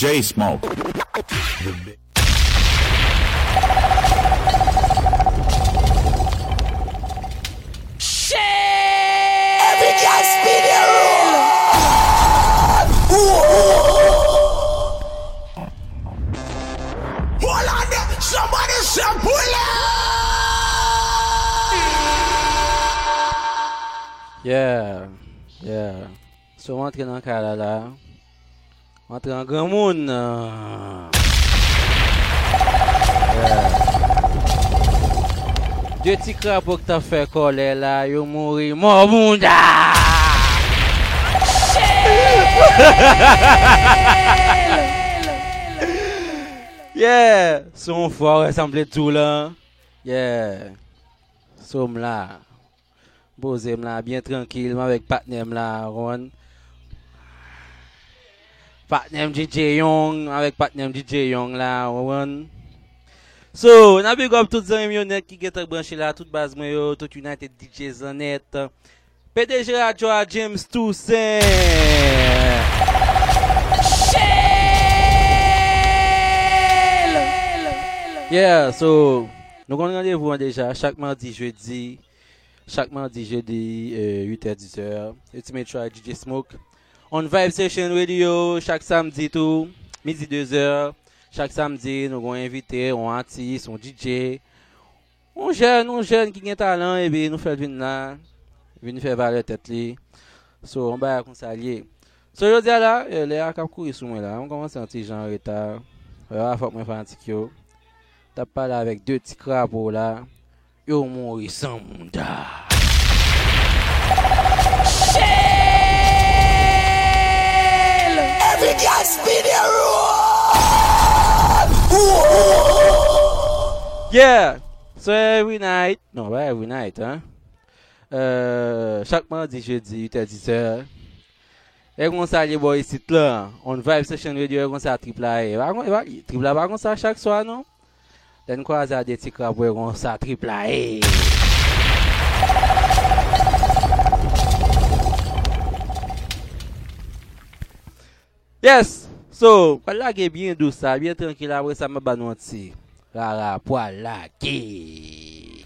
DJ Smoke. Entre an gran moun. Dye ti krabo k ta fe kole la, yo mouri mou moun da! Yeah! Son fwa resamble tou la. Yeah! Som la. Bozem la, bien trankil, ma vek patnem la, ron. Patnem DJ Young, avèk patnem DJ Young la, wawan. So, nan big up tout zanm yo net ki get ak branche la, tout baz mwen yo, tout United DJ Zanet. PDG Radio a James Toussaint. Shell! Yeah, so, nou kon randevou an deja, chak mardi, jeudi, chak mardi, jeudi, euh, 8h, 10h, Ultimate Try DJ Smoke. On Vibe Session Radio, chak samdi tou, midi 2h, chak samdi nou gwen invite, on artist, on DJ, on jen, on jen ki gen talan, ebe nou fel vin la, vin fè vale tet li, so on bay akonsalye. So yo diya la, le akap kou yisou mwen la, mwen komanse an ti jan reta, a fok mwen fantik yo, tap pala avèk de ti krab la, yo mori san moun da. Shit! Every girl spin the! Yeah! So every night, non, ouais, every night, hein? Euh, chaque mardi, jeudi, 8h-10h. E kon sa li boy sit la, on vibe session radio e kon sa tripla e. Tripla ba kon sa chak swa, non? Den kwa za de ti krap e kon sa tripla e. Eh. Yes, so, kwa lage bien dousa, bien tranquila, wè sa mè banon ti. Rara, pwa lage.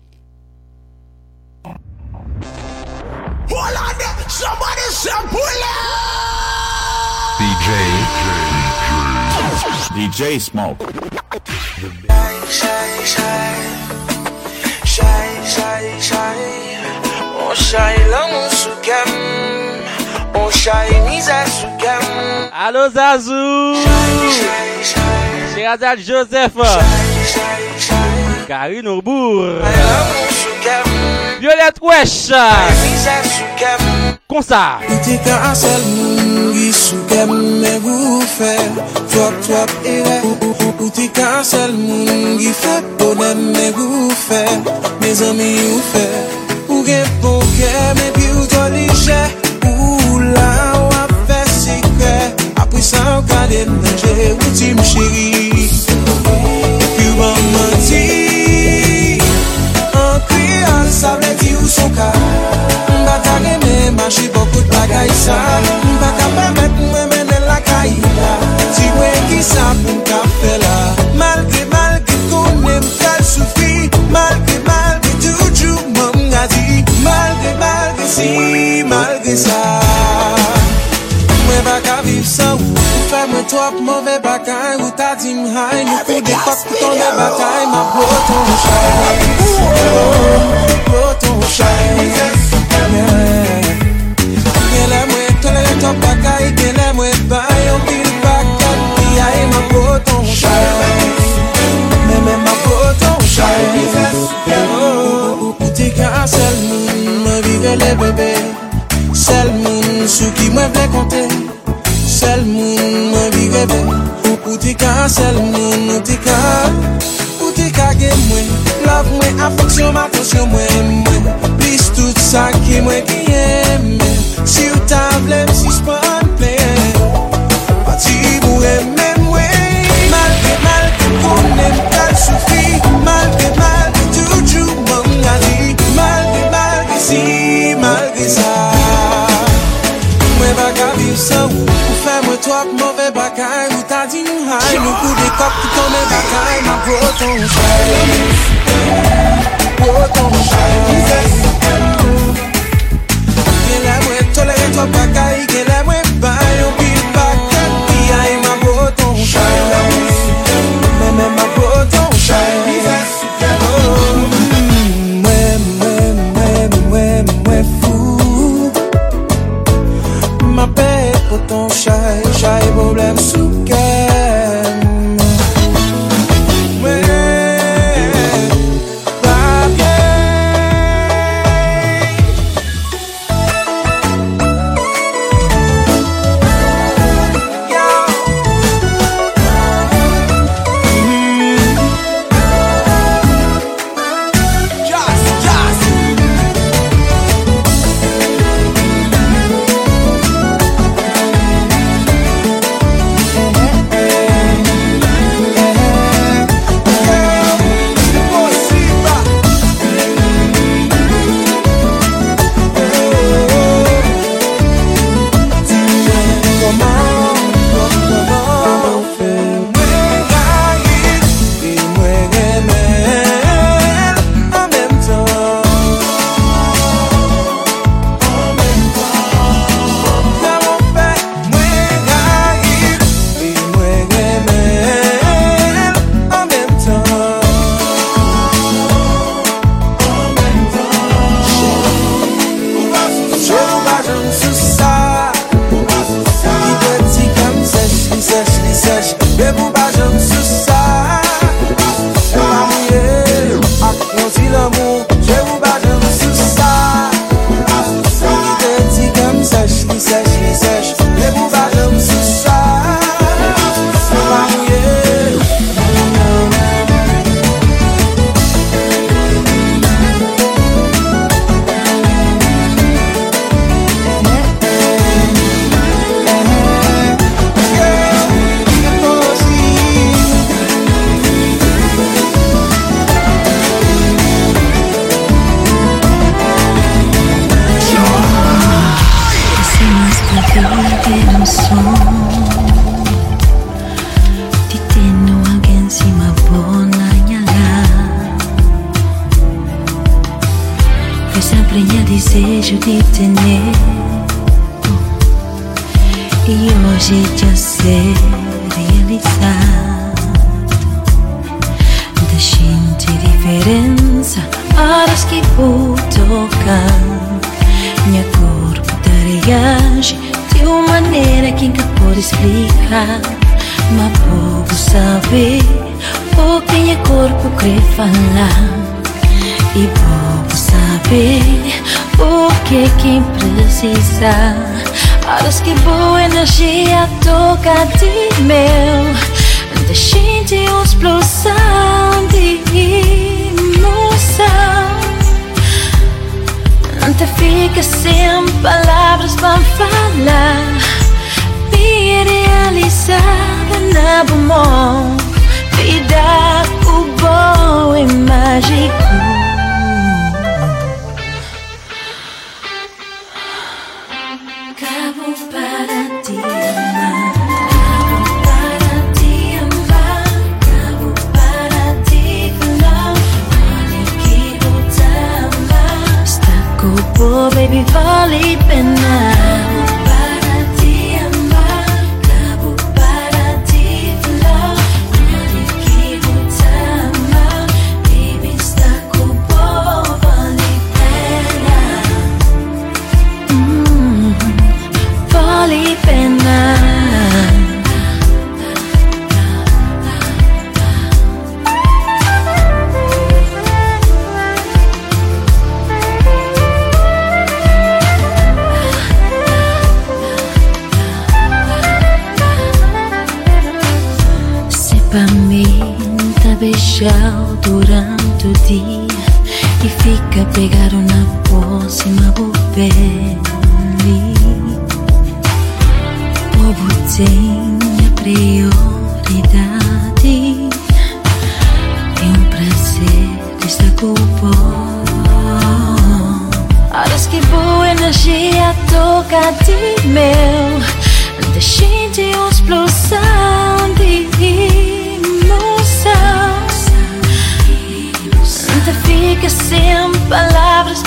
Hold on there, somebody say bullet! DJ, DJ, DJ Smoke. Shy, shy, shy, shy, shy, shy, oh shy long su kem. On shiny Zazu Gam. Alô, Zazu! Chegada Joseph. Karine Bourg. Violette Wesh. Konsa. Iti ka ansel moun gisou kem me boufe Fwap fwap ewe Iti ka ansel moun gife Bonan me boufe Me zami oufe Ou gen pou kem e pi ou to lije la ou ap fè sikre Apri sa ou kade mnanje ou ti m chéri Epi ou an menti An kri al sa vle di ou son ka. Mba ta reme manche bokout bagay sa. Mba ka pemet mwen menen la kayi la Ti mwen ki sa Trop mouve bagay Ou ta di hay Nou kou de fok pou ton de bagay Ma boton chay Boton chay Gen lè mwen tole le top bagay lè mwen bay Yon pil bagay Piyay ma boton chay Meme ma boton chay Ou ti ka sel moun Mwen vive le bebe Sel moun sou ki mwen vle konte Sel moun mwen bebe. Ou ti ka sel moun, ou ti ka Ou ti ka gen mwen. Love mwen, afeksyon, atensyon mwen mwen. Plis tout sa ki mwen ki eme. Si ou ta vlem, si s'pan ple Pati mou eme mwen. Malke, malke, konen kal soufi. Malke, malke, toujou moun ali Malke, malke, si, malke sa. Mwen baka viv sa ou Ou fe mwen to ap mwen. imagine high Look who the cop to come back I'm a proton shine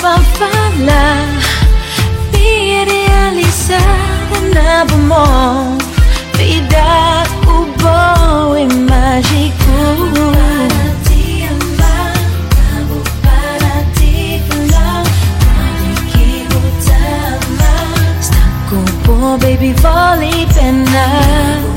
vão falar Idealizada na bom dá o bom e mágico Para te amar, para te falar para que voltar a amar Está com o baby, vale pena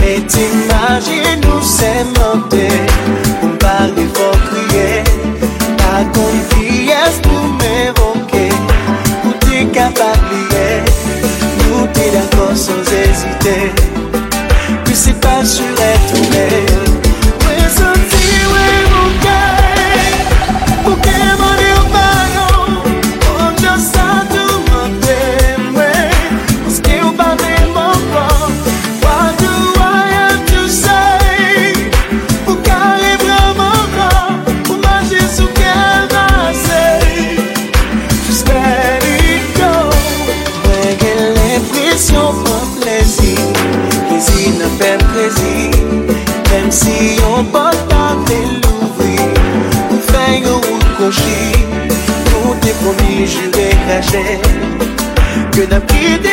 Met imajin nou se mante Ou pari fò kriye Pa kon fiyes nou me voke Ou te kapabliye Nou te d'akor sans ezite engaje Ke nan ki de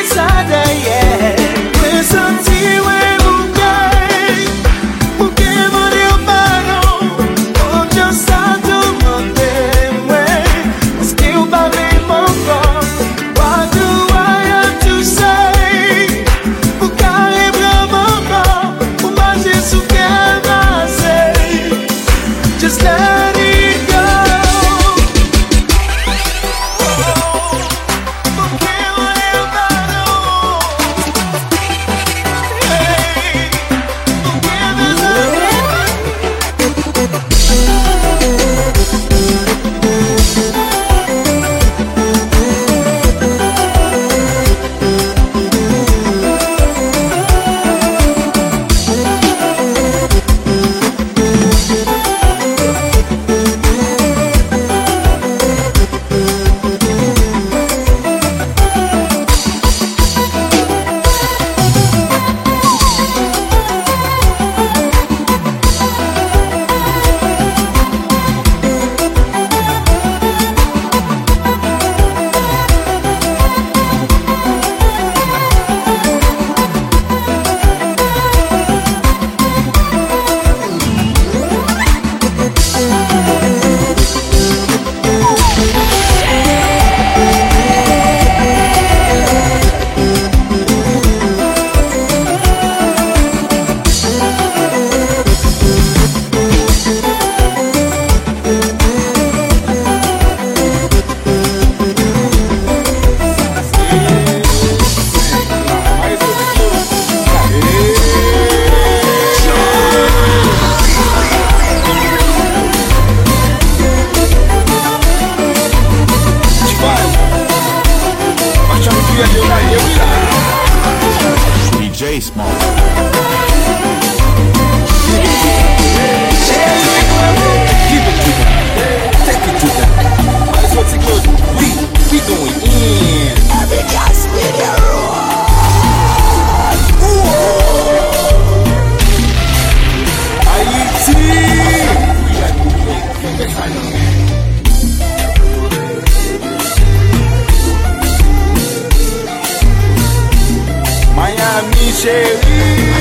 cheio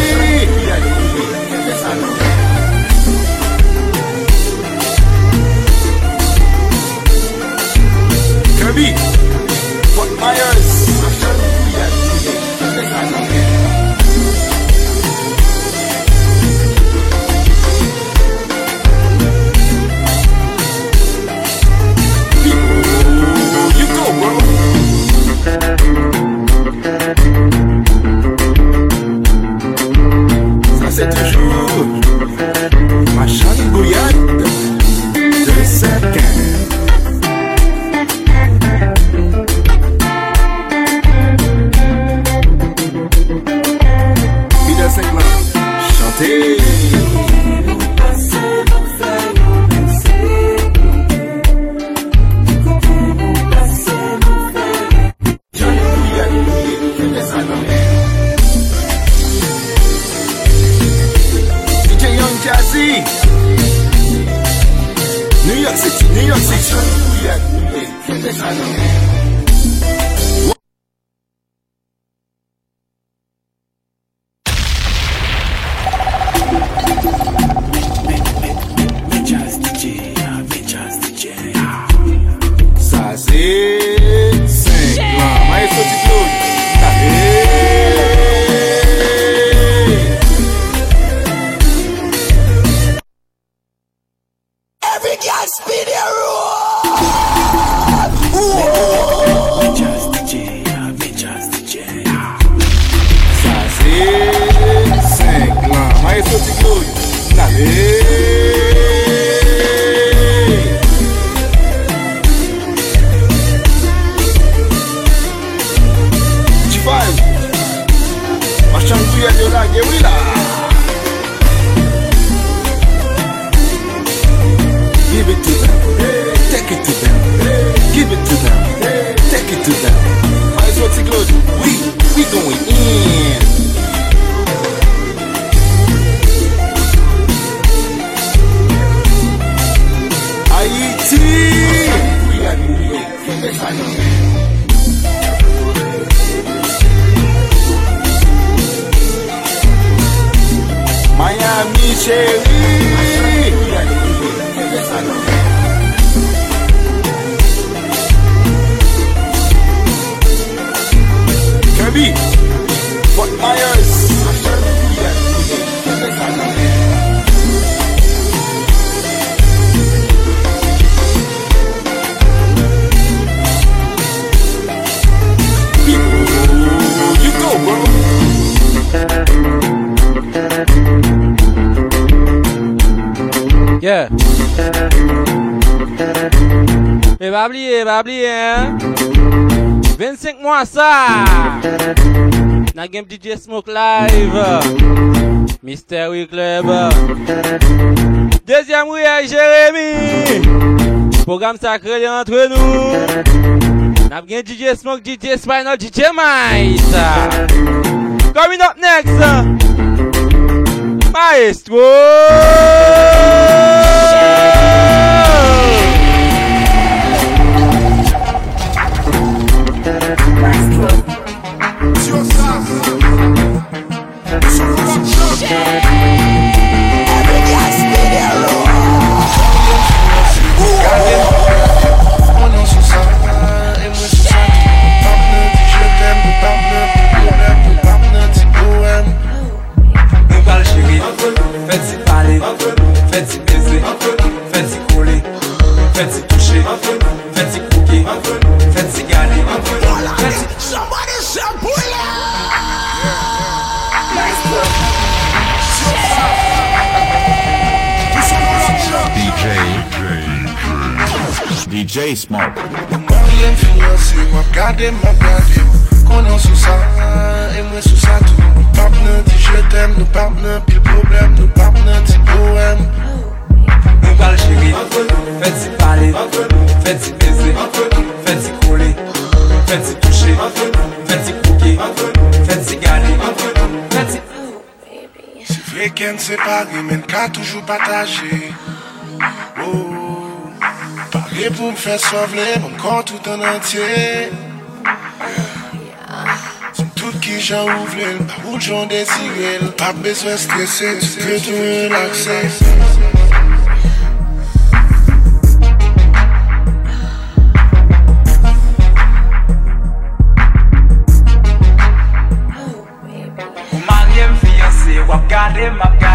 DJ Smoke Live, Mystery Club, Dezyam ou yè Jeremie, Program sakre li antre nou, Nap gen DJ Smoke, DJ Spinal, DJ Mice, Coming up next, Maestro! face mop. Mwen fiyansi wap gade mwen gade Konan sou sa, e mwen sou sa tou Nou pap nan ti jetem, nou pap nan pil problem Nou pap nan ti poem Nou pal chéri, fè ti pale Fè ti beze, fè ti kole Fè ti touche, fè ti kouke Fè ti gade, fè ti... Si vre ken separe men ka toujou pataje Li pou m fè sovle, m kon tout an antye Soun tout ki jan ouvle, l pa ou jan desire L pa bezwen stresse, si ke tou relakse Ou man yem fiyanse, wap gade map gade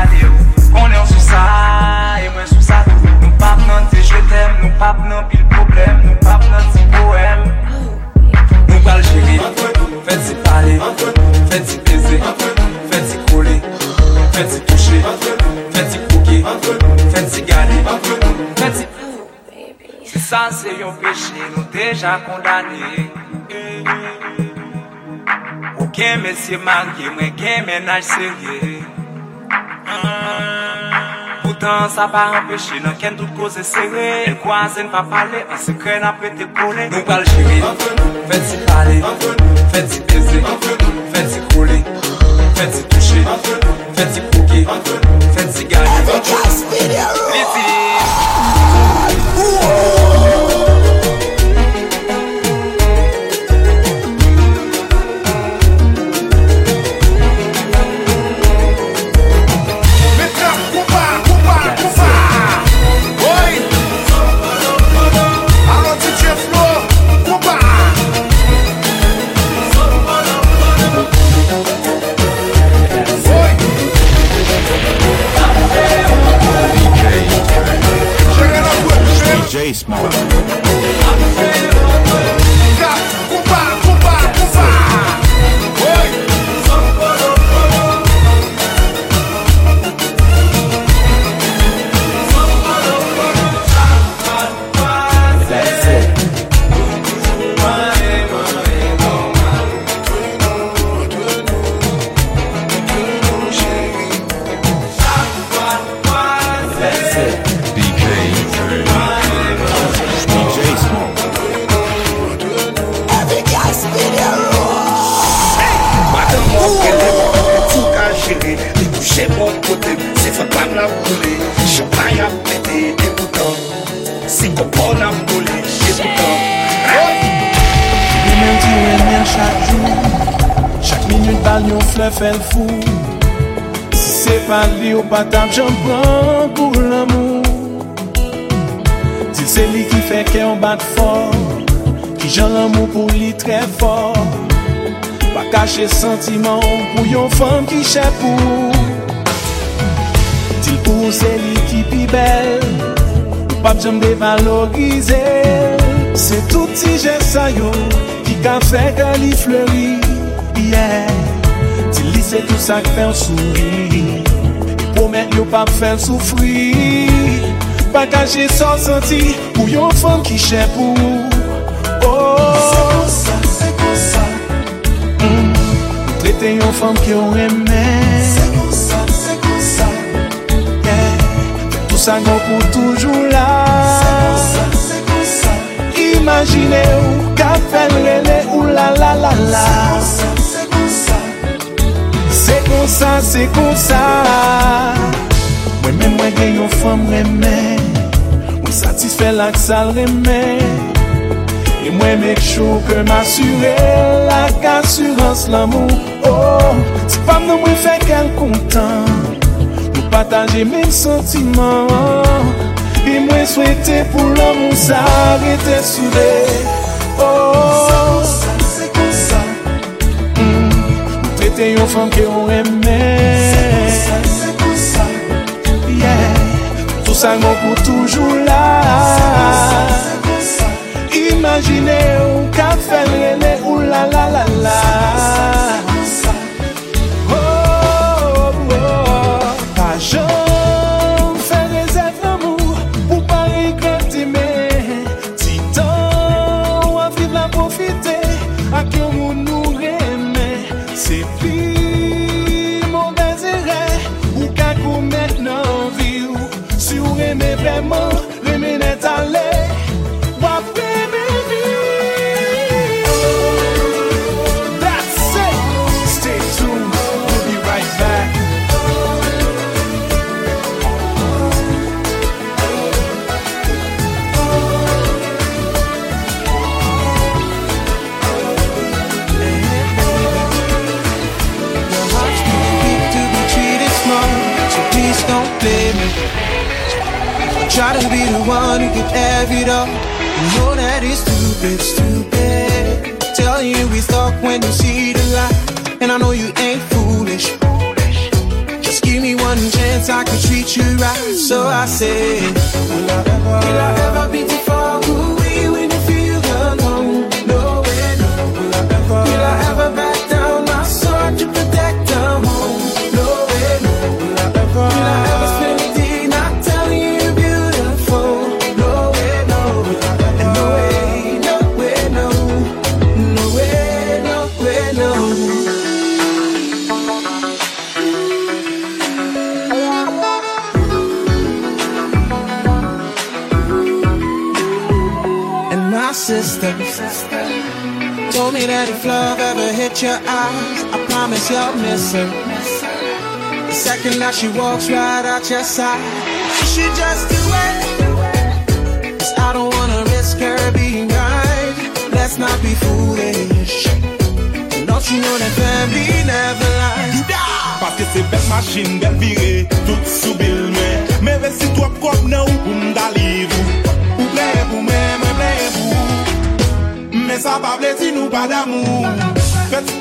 deja kondane Ou gen mesye marye, mwen gen menaj serye Poutan sa pa empeshe, nan ken tout koze serye El kwa zen pa pale, an sekre na prete kole Nou pal jiri, fè si pale, fè si pese, fè si kole Fè si touche, fè si pouke fèl fou. Se pa li ou pa tap jamban pou l'amou Ti se li ki fè ke an bat for Ki jan l'amou pou li tre for Pa kache sentiman pou yon fèm ki chè pou. Ti pou se li ki pi bel Ou pap jam devalorize. Se tout touti jè sa yo Ki ka fè ke li fleuri Yeah. se tout sa k fè ou souri Promet yo pa fèl soufri Bagaje son senti pou yon fèm ki chè pou oh. Se kon sa, se kon sa Trete yon fèm ki yon remè Se kon sa, se kon sa yeah. Tout sa gò pou toujou la Se kon sa, se kon sa Imagine ou ka fèl lele ou la la la la. Se kon sa kon sa, se kon sa. Mwen men mwen gen yon fam remen Mwen satisfè lak sal remen E mwen mek chou ke m'assure Lak assurans l'amou Oh, si fam nan mwen fè kel kontan. Nou pataje men sentiman. E mwen souwete pou l'amou sa Rete soude. te yon fom ke yon reme. Se kon sa, se kon sa, yeah Tout sa yon pou toujou la. Se kon sa, Imagine ou ka fel rele ou la la la la. Oh, oh, oh, oh. pa jom Try to be the one who can have it all. You know that it's stupid, stupid. Tell you we stuck when you see the light, and I know you ain't foolish. Just give me one chance, I can treat you right. So I say, Will I ever, will I ever be too far at your eyes, I promise you'll miss her. The second that she walks right out your side, she should just do it. Cause I don't wanna risk her being right. Let's not be foolish. Don't you know that family never lies? Paske se bel machin, bel vire, tout sou bil men. Me vesi tou ap kop nan ou pou mda livou. Ou ple pou men, me ple pou. Me sa pa ble si nou pa damou. Fet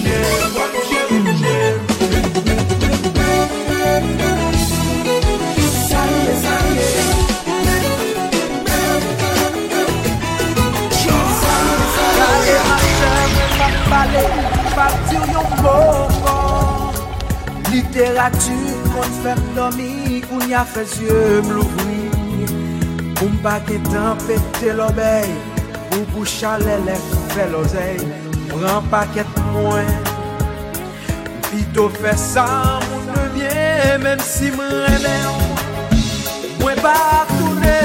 Partir yon bokon Literatur kon fèm domi Koun ya fèz ye mlouvri Koun bagi tan pète l'obey Ou boucha lè lè fè l'ozey Pran paket mwen Pito fè sa moun nevye Mèm si mwen remè Mwen pa toune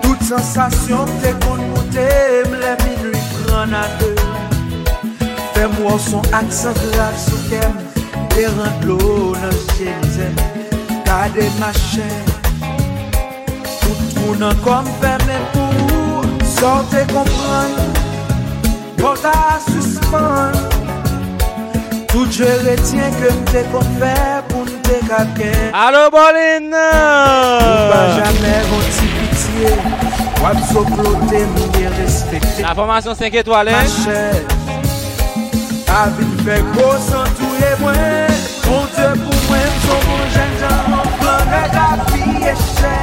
Tout sensasyon te kon moutè Mlè minui pran a dè Mwen mwen son aksan graf sou kem E rent lou nan jenze Kade ma chen Poutrou nan kom feme pou Sote kompran Yo ta suspan Tout je retien ke mte kon fè pou mte kaken Alo Bolin Ou pa jamè kon ti pitiye Wap so klote mwen respekte La formation 5 étoiles? Hein? Ma chère La vin fè gwo san touye mwen Mon te pou mwen son moun jen jan Mon planè la vi e chè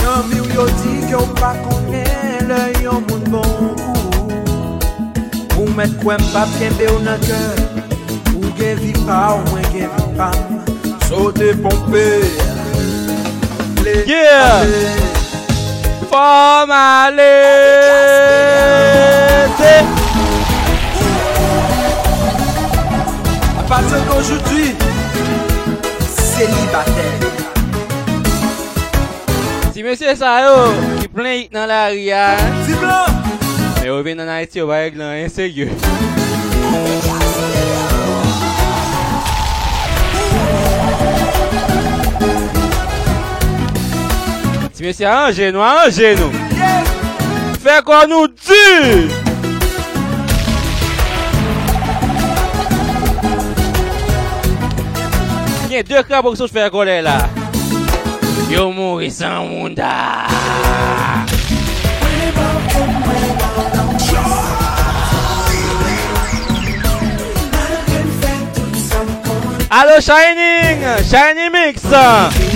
Nan mi ou yo di ki yo pa konè Le yon moun bon kou Ou mè kwen pa pjenbe ou nan kè Ou gen vi pa ou mwen gen vi pa Sote pompe Yeah! Formalete! partir d'aujourd'hui, célibataire. Si monsieur ça yo, qui plein dans la ria. Si blanc. Mais on vient en Haïti, on va être dans un sérieux. Si monsieur arrangez-nous, arrangez-nous. Fais quoi nous dit gen de krab ou sou fè kolè la. Yo mouri san moun. Ah. Allo Shining, Shining Mix.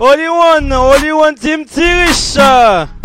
Only one, only one team Tirish.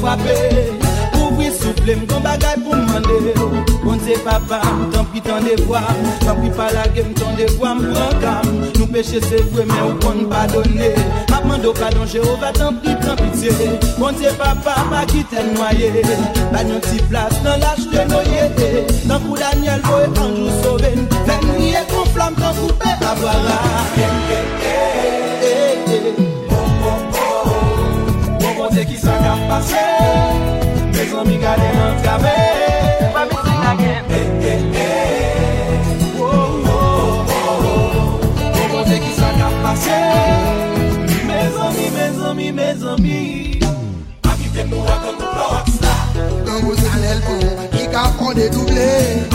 fwape Ouvri souple m kon bagay pou mande Konte papa m tanpi tan devwa m Tanpi palage m tan devwa m prankam Nou peche se vwe men ou kon padone Mapman do padon Jehova tanpi tanpite Konte papa pa kiten noye Banyon ti plas nan laj de non, noye Tanpou Daniel voe anjou soven Ven nye kon flam tan koupe avara Ken ken ken sa ka pase. Dek zan mi gade nan trave Mami sing again E, eh, e, eh, e eh. Oh, oh, oh, oh O konte ki sa ka pase Me zan mi, me zan mi, me zan mi Akite mou akon kou la waksta Nan mou salel pou Ki ka fon de double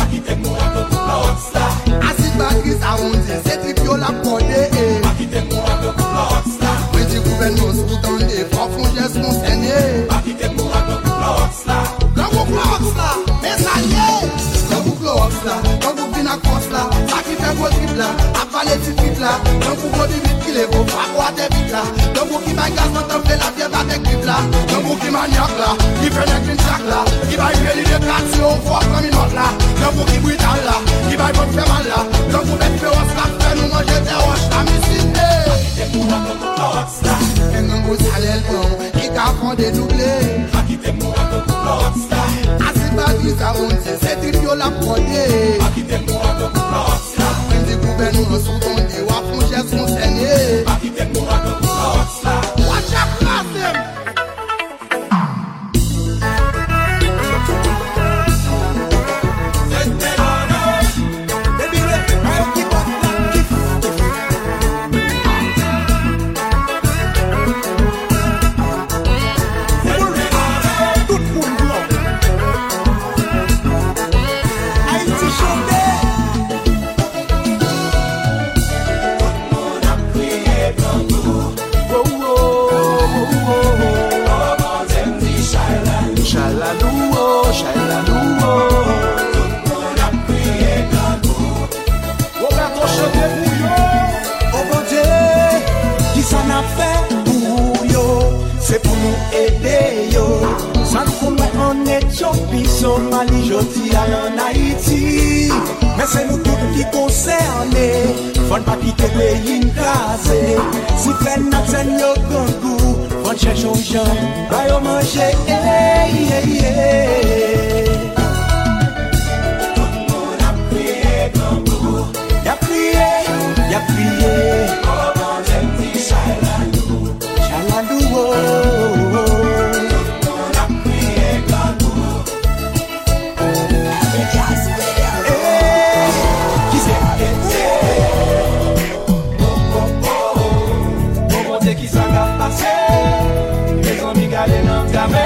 Akite mou akon kou la waksta Asit bakri sa onzi Se trip yo la pwode Akite mou akon kou la waksta Preti gouvernos tout an de Fon fon jes monsi la, nan wou klo oks la, mesan ye, nan wou klo oks la, nan wou vina kons la, sakife go trip la, ap vale ti fit la, nan wou go divit ki le go, fak wate bit la, nan wou ki bay gaz nan temple la, fye batek grip la, nan wou ki manyak la, ki fene green chak la, ki bay veli de krat si yo, fok kaminot la, nan wou ki bwitan la, ki bay bon feman la, nan wou bet fe os la, fe nou manje te os la, misine. Akite pou nan wou klo oks la, en nan wou salel bon, ki ka fonde double, Akite mou akon kou la hot star Asi bagi sa. moun se se trip yo la pwode Akite mou akon kou la hot star Mwen di gouben nou sou tonde wap mou jes moun senye Akite mou akon kou la hot star Somali joti a yon Haiti. Men se nou tout ki konserne Fon pa ki te peyin kaze Si fen nat sen yo gangou Fon chèchon jan Bayo manje Hey, hey, hey Dígame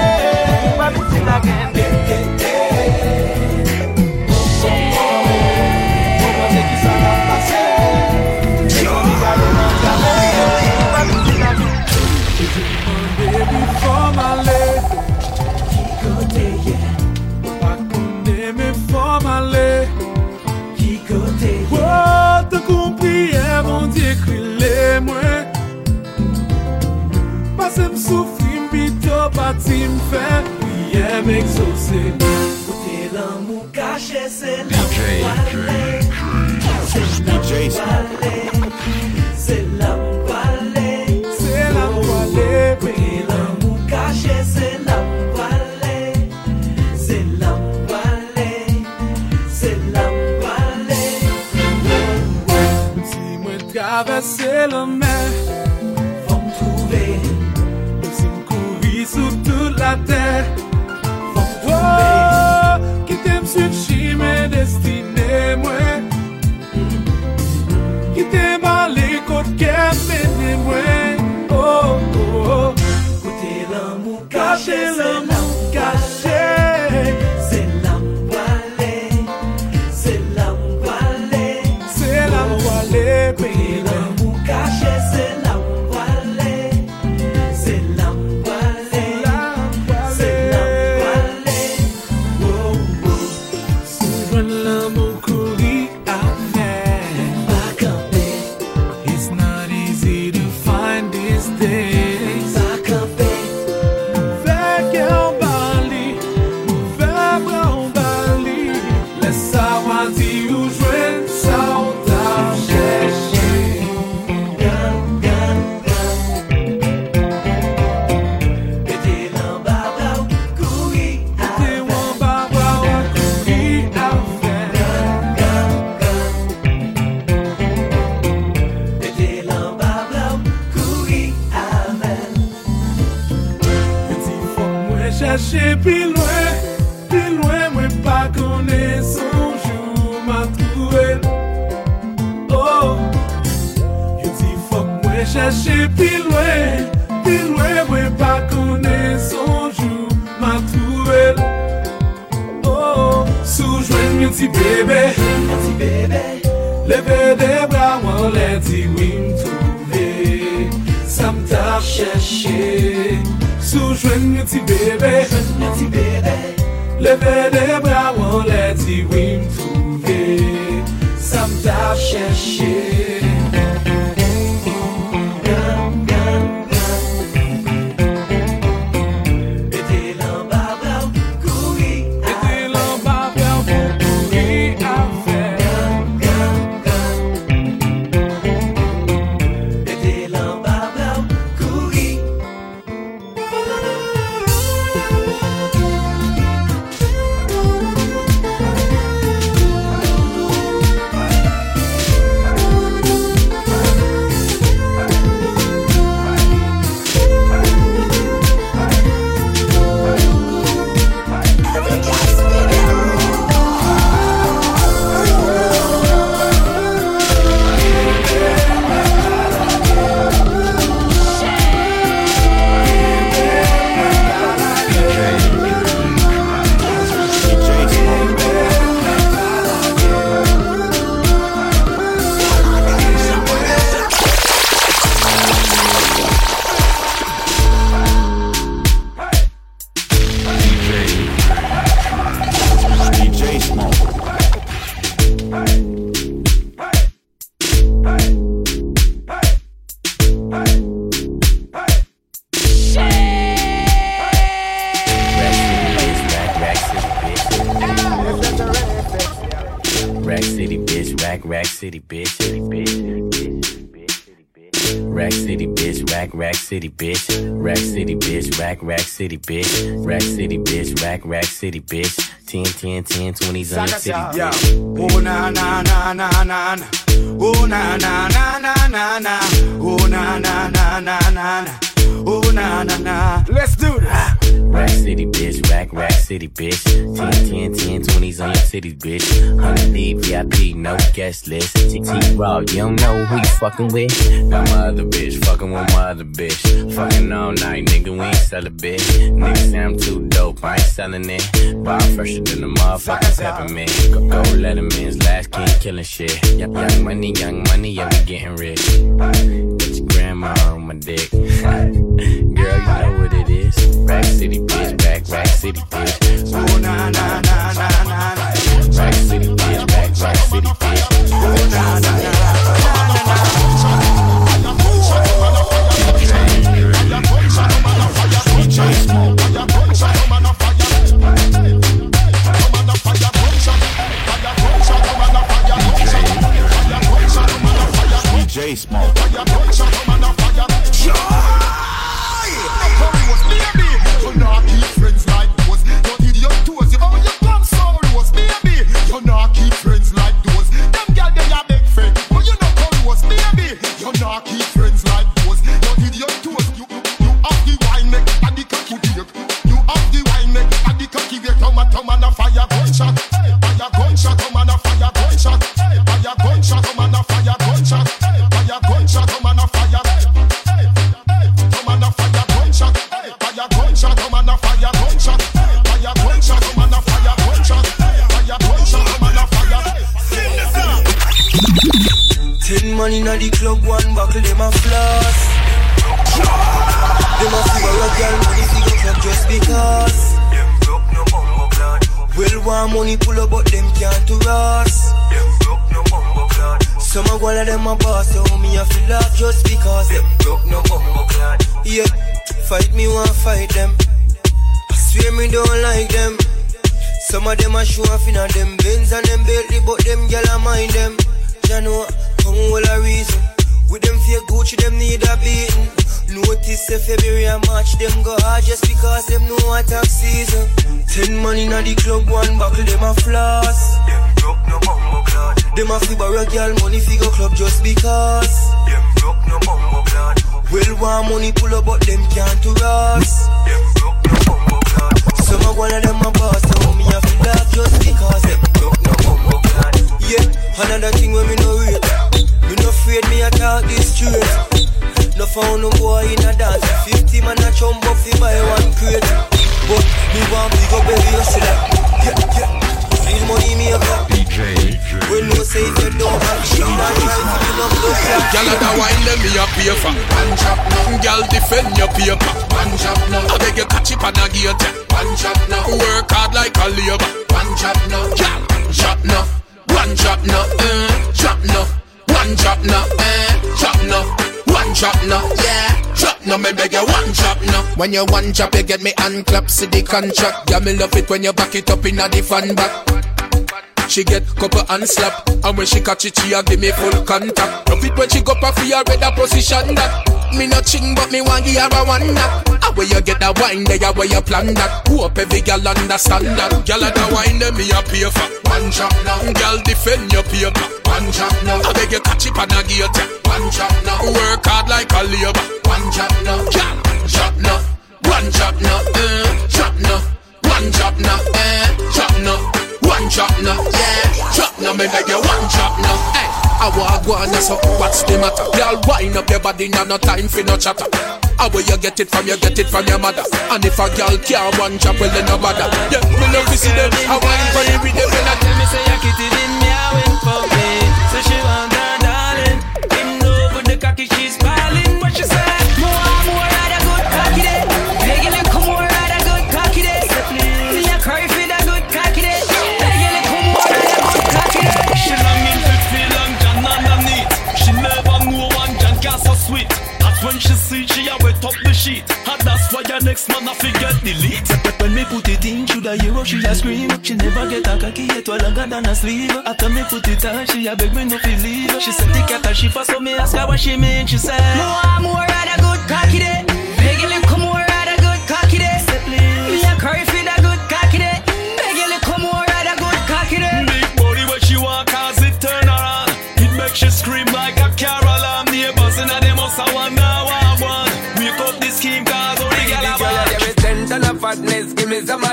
exaucé. Goûter l'amour caché, c'est là où aller C'est là où aller C'est là où aller C'est là où aller Goûter l'amour caché, c'est là où aller C'est là où aller C'est là où aller Si mwen travesse l'amour 10, 10, 20s on your city, Yeah. Oh na na na na na na. Oh na na na na na na. Oh na na na na na na. Oh na na na. Let's do this. Rack City, bitch. Rack, rack city, bitch. 10, 10, 10, 20s on your cities, bitch. 100 deep, VIP, no guest list. TT Raw, you don't know who you fucking with. Got my other bitch, fucking with my other bitch. Fucking all night, nigga, we ain't sell a bitch. Nigga say I'm too dope, I ain't selling it. Bar fresher than the motherfuckers peppermint. Go, go Letterman's last king killing shit. Young, young money, young money, yeah, we getting rich. Get your grandma on my dick. Girl, you know. Rack City, bitch. Rack, rack city, bitch. Oh na na na na na. Rack City, bitch. Rack, rack city, bitch. Oh na na na. DJ Smoke. DJ Smoke. Some of them a boss, so me a feel laugh just because. Them broke no bumbo clad. Yeah, fight me, want fight them. I swear me don't like them. Some of them a show off in a them Benz and them Bentley, but them gyal a mind them. Ya know, come all a reason. With them fake Gucci, them need a beating. Notice if February and March, them go hard just because them know what tax season. Ten money in the club, one buckle, them a floss. Broke no bumbo clad. Them a fi borrow girl money figure club just because. Them broke no bumbo clad. Well, want money pull up, but them can't to us. Them broke no bumbo clad. Some of one of them a boss, so me a fi laugh just because them broke no bumbo clad. Yeah, another thing when me no rate. Me no afraid me a talk this straight. No found no boy in a dance. 50 man a chump up fi buy one crate. But me want big up every hustle. Yeah, yeah. Real money me a got. DJ. When no say if you don't have shit, to give up blood clot. Gyal a da wine them me a pay for. One chop now. Gyal defend your paper. One chop now. I beg you catch it on a gate. One chop now. Work hard like a labor. One chop now. Gyal, chop now. One chop now. Eh, chop now. One chop now. Eh, chop now. One chop now. Yeah, chop now. Me beg you one chop now. When you one chop, you get me hand clap, see the contract. Yeah, me love it when you back it up in a the fan back. She get couple hand slap And when she catch it, she a give me full contact Love it when she go pa for your red position that Me not ching but me want give her a one knock How where you get that wine there, where you plan that? Hope every girl understand that. Girl at the wine there, me a pay for One chop now. Girl defend your paper One chop now. I beg you catch it on a gate One chop now. Work hard like a labor. One chop now. Girl, chop now. One chop now eh, Chop now. One chop now eh, Chop now. One chop now, yeah. Chop now, me beg you one chop now. I walk one so what's the matter? Girl, wind up your body, now no time for no chatter. How where you get it from? You get it from your mother. And if a girl can't one chop, well then no bother. Yeah, me love to see them. I wine for you with them. Tell me say you kitty me, I went for me. Say she want when she see she a wet up the sheet. And that's why your next man a forget delete. When me put it in, should I hear how she a scream? She never get a cocky yet, well longer than a sleeve. After me put it on, she a beg me no feel leave. She said the cat a she for so me ask her what she mean. She said, More, more, rather good cocky day. Beg you little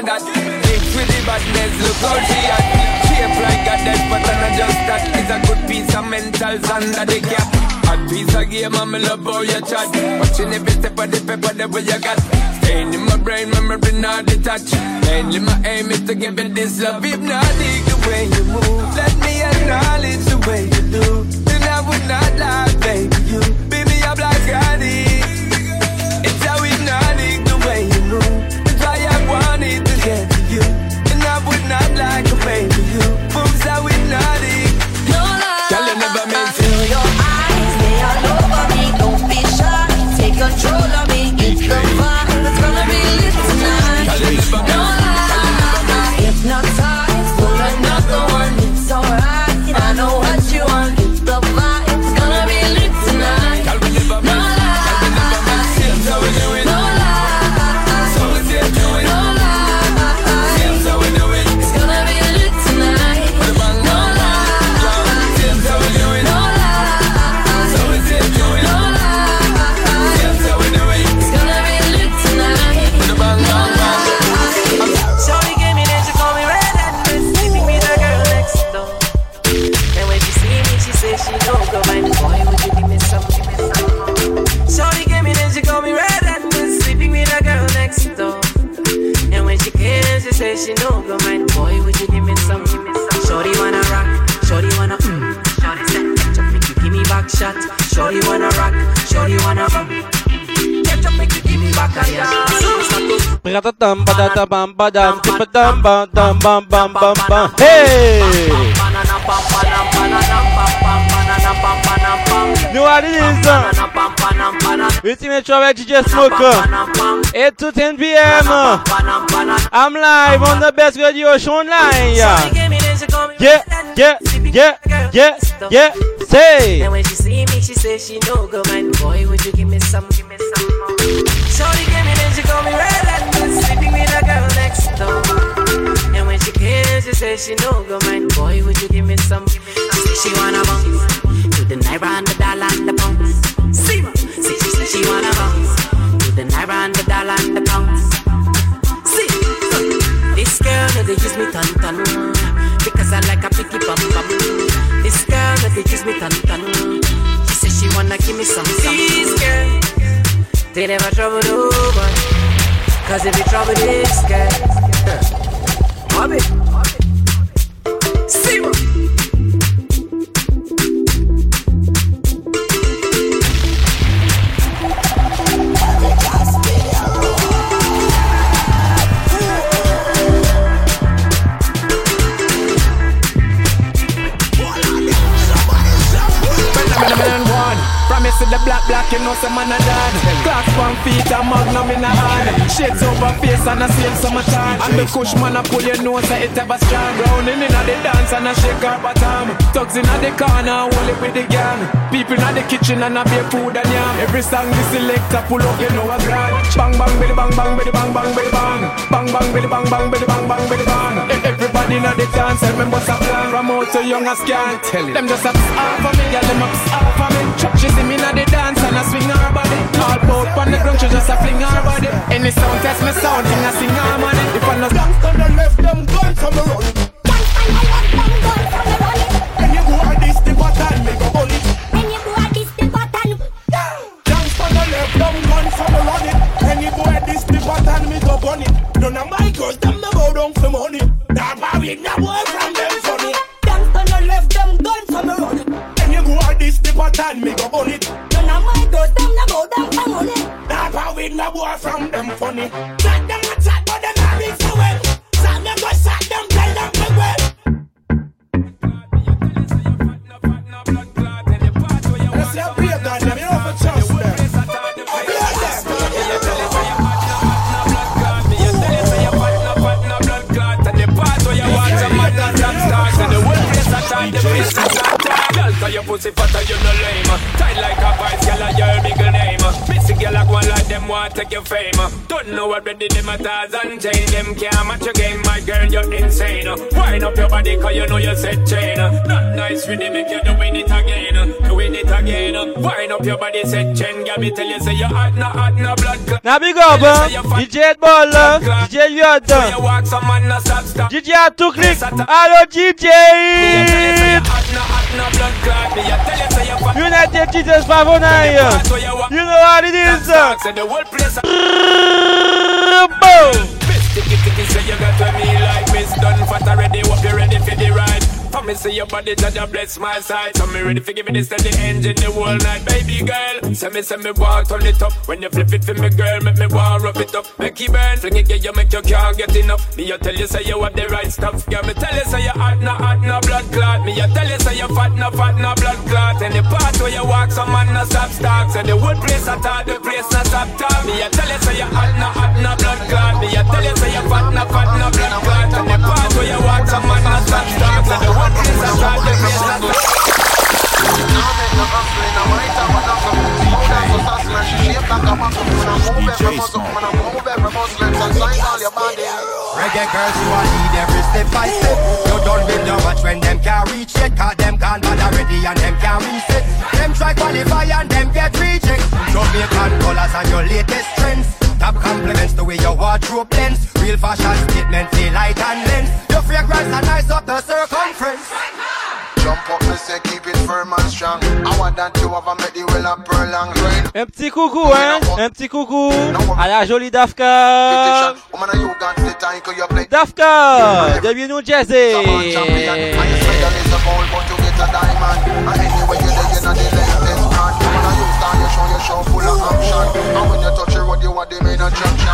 that. Mix with the badness, look how she at. Shape like a dead, but I'm just that. It's a good piece of mentals under the cap. A piece of game, I'm in love how you chat. Watching every step of the paper, the way you got. Staying in my brain, memory not detached. Mainly my aim is to give it this love. If not, the way you move. Let me acknowledge the way you do. Then I would not lie, baby. You me up like I. Bratadam, badadabam, badam, tipadam, badam, bam, bam, bam, bam. Hey! Nous Addis, Ultimate Travel DJ Smoker, 8 to 10 p.m. I'm live on the best radio show online. Yeah, yeah, yeah, yeah, yeah. Say. And when she see me, she say she no go man. Boy, would you give me some, give me some more? Shorty gave me then she call me red say she no go man. Boy, would you give me some? She say she wanna bounce to the naira and the dollar and the pounds. See ma, see she say she wanna bounce to the naira and the dollar and the pounds. See, this girl no they use me ton ton because I like a picky bum bum. This girl no they use me ton ton. She say she wanna give me some some. This girl, they never trouble nobody. Cause if you trouble this girl, Bobby, see what? Phenomenon To the black black, you know some man a done. Class one feet and magnum in a hand. Shades over face and a same summertime. And the kush man a pull your nose it ever strong. Rounding in a the dance and a shake her bottom. Tugs in a the corner, hold it with the gang. People in the kitchen and a beer food and yam. Every song the selector pull up, you know a grand. Bang bang billy bang bang billy bang bang billy bang. Bang bang billy bang bang billy bang bang billy bang. Everybody in the dance, and members a plan. From out to young as can. Them just a off of me, girl, them a piss off of me. She see me in the dance and I swing her body. All bout on the ground, she just a fling her body. Any sound test me sound, thing I sing her money. If I no Gangsta done left them guns on the run. When you go at this, the button make a bullet. When you go at this, the button. Gangsta done left them guns on the run. When you go at this, the button me go gun it. None of my girls them no bow down for money. Nah, Bobby, nah boy from them at this, the button me go gun it. None of my girls them no bow down for money. Nah, Bobby, nah boy from them funny. Body, cause you know you set chain. Not nice, really make you doing it again. Doing it again. Wind up your body, set chain. Me tell you, say you hot, no hot, no blood clot. Now big up, uh, DJ Ball, uh, DJ Lyot, You walk some man, no stop, stop. DJ Atuklik, Allo DJ, United Jesus Pavonai, you know what it is. Say the whole place. Boom. Sticky sticky say you got to me like Miss Done fat already, hope you ready for the ride. For me say your body judge bless my side. So me ready for me this steady engine the whole night, baby girl. Say me say me want turn it up. When you flip it for me girl, make me want rub it up. Make you burn, fling it, get you make you can't get enough. Me you tell you say you have the right stuff, girl. Me tell you say you hot, no hot, no blood clot. Me you tell you say you fat, no fat, no blood clot. And the part where you walk, some man no stop start. Say the whole place I thought the place no stop talk. Me you tell you say you hot, no hot, no blood clot. Me you tell you say you fat, no fat, no blood clot. And the part where you walk, some man no stop start. Say the whole place I thought the place no stop. Reggae girls, you a lead every step by step. You done with your match when them can't reach it. Cause them gone bad already and them can't reset. Them try qualify and them get reject. Jamaican colors and your latest trends. Top compliments the way your wardrobe blends. Real fashion statement, feel light and lens. Your fragrance are nice up the circumference. Jump up, me say keep it firm and strong. I want that you have a make the well up long rain. Un petit coucou, hein, un petit coucou à la jolie Dafka. Woman, you got the time, cause you play. Dafka, de New Jersey. Champion, and you say that it's a goal, but you get a diamond. And anyway, you there, you know the latest brand. Woman, you start your show, your show full of action. And when you touch road, you are the main attraction.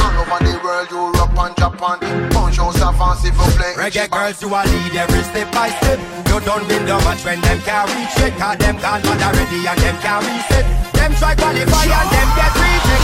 All over the world, Europe and Japan. Punch Bonjour, savant, s'il vous plaît. Reggae girls, you a lead every step by step. You don't win the match when them can't reach it. Cause them mad already and them can't reset. Them try qualify and them get reject.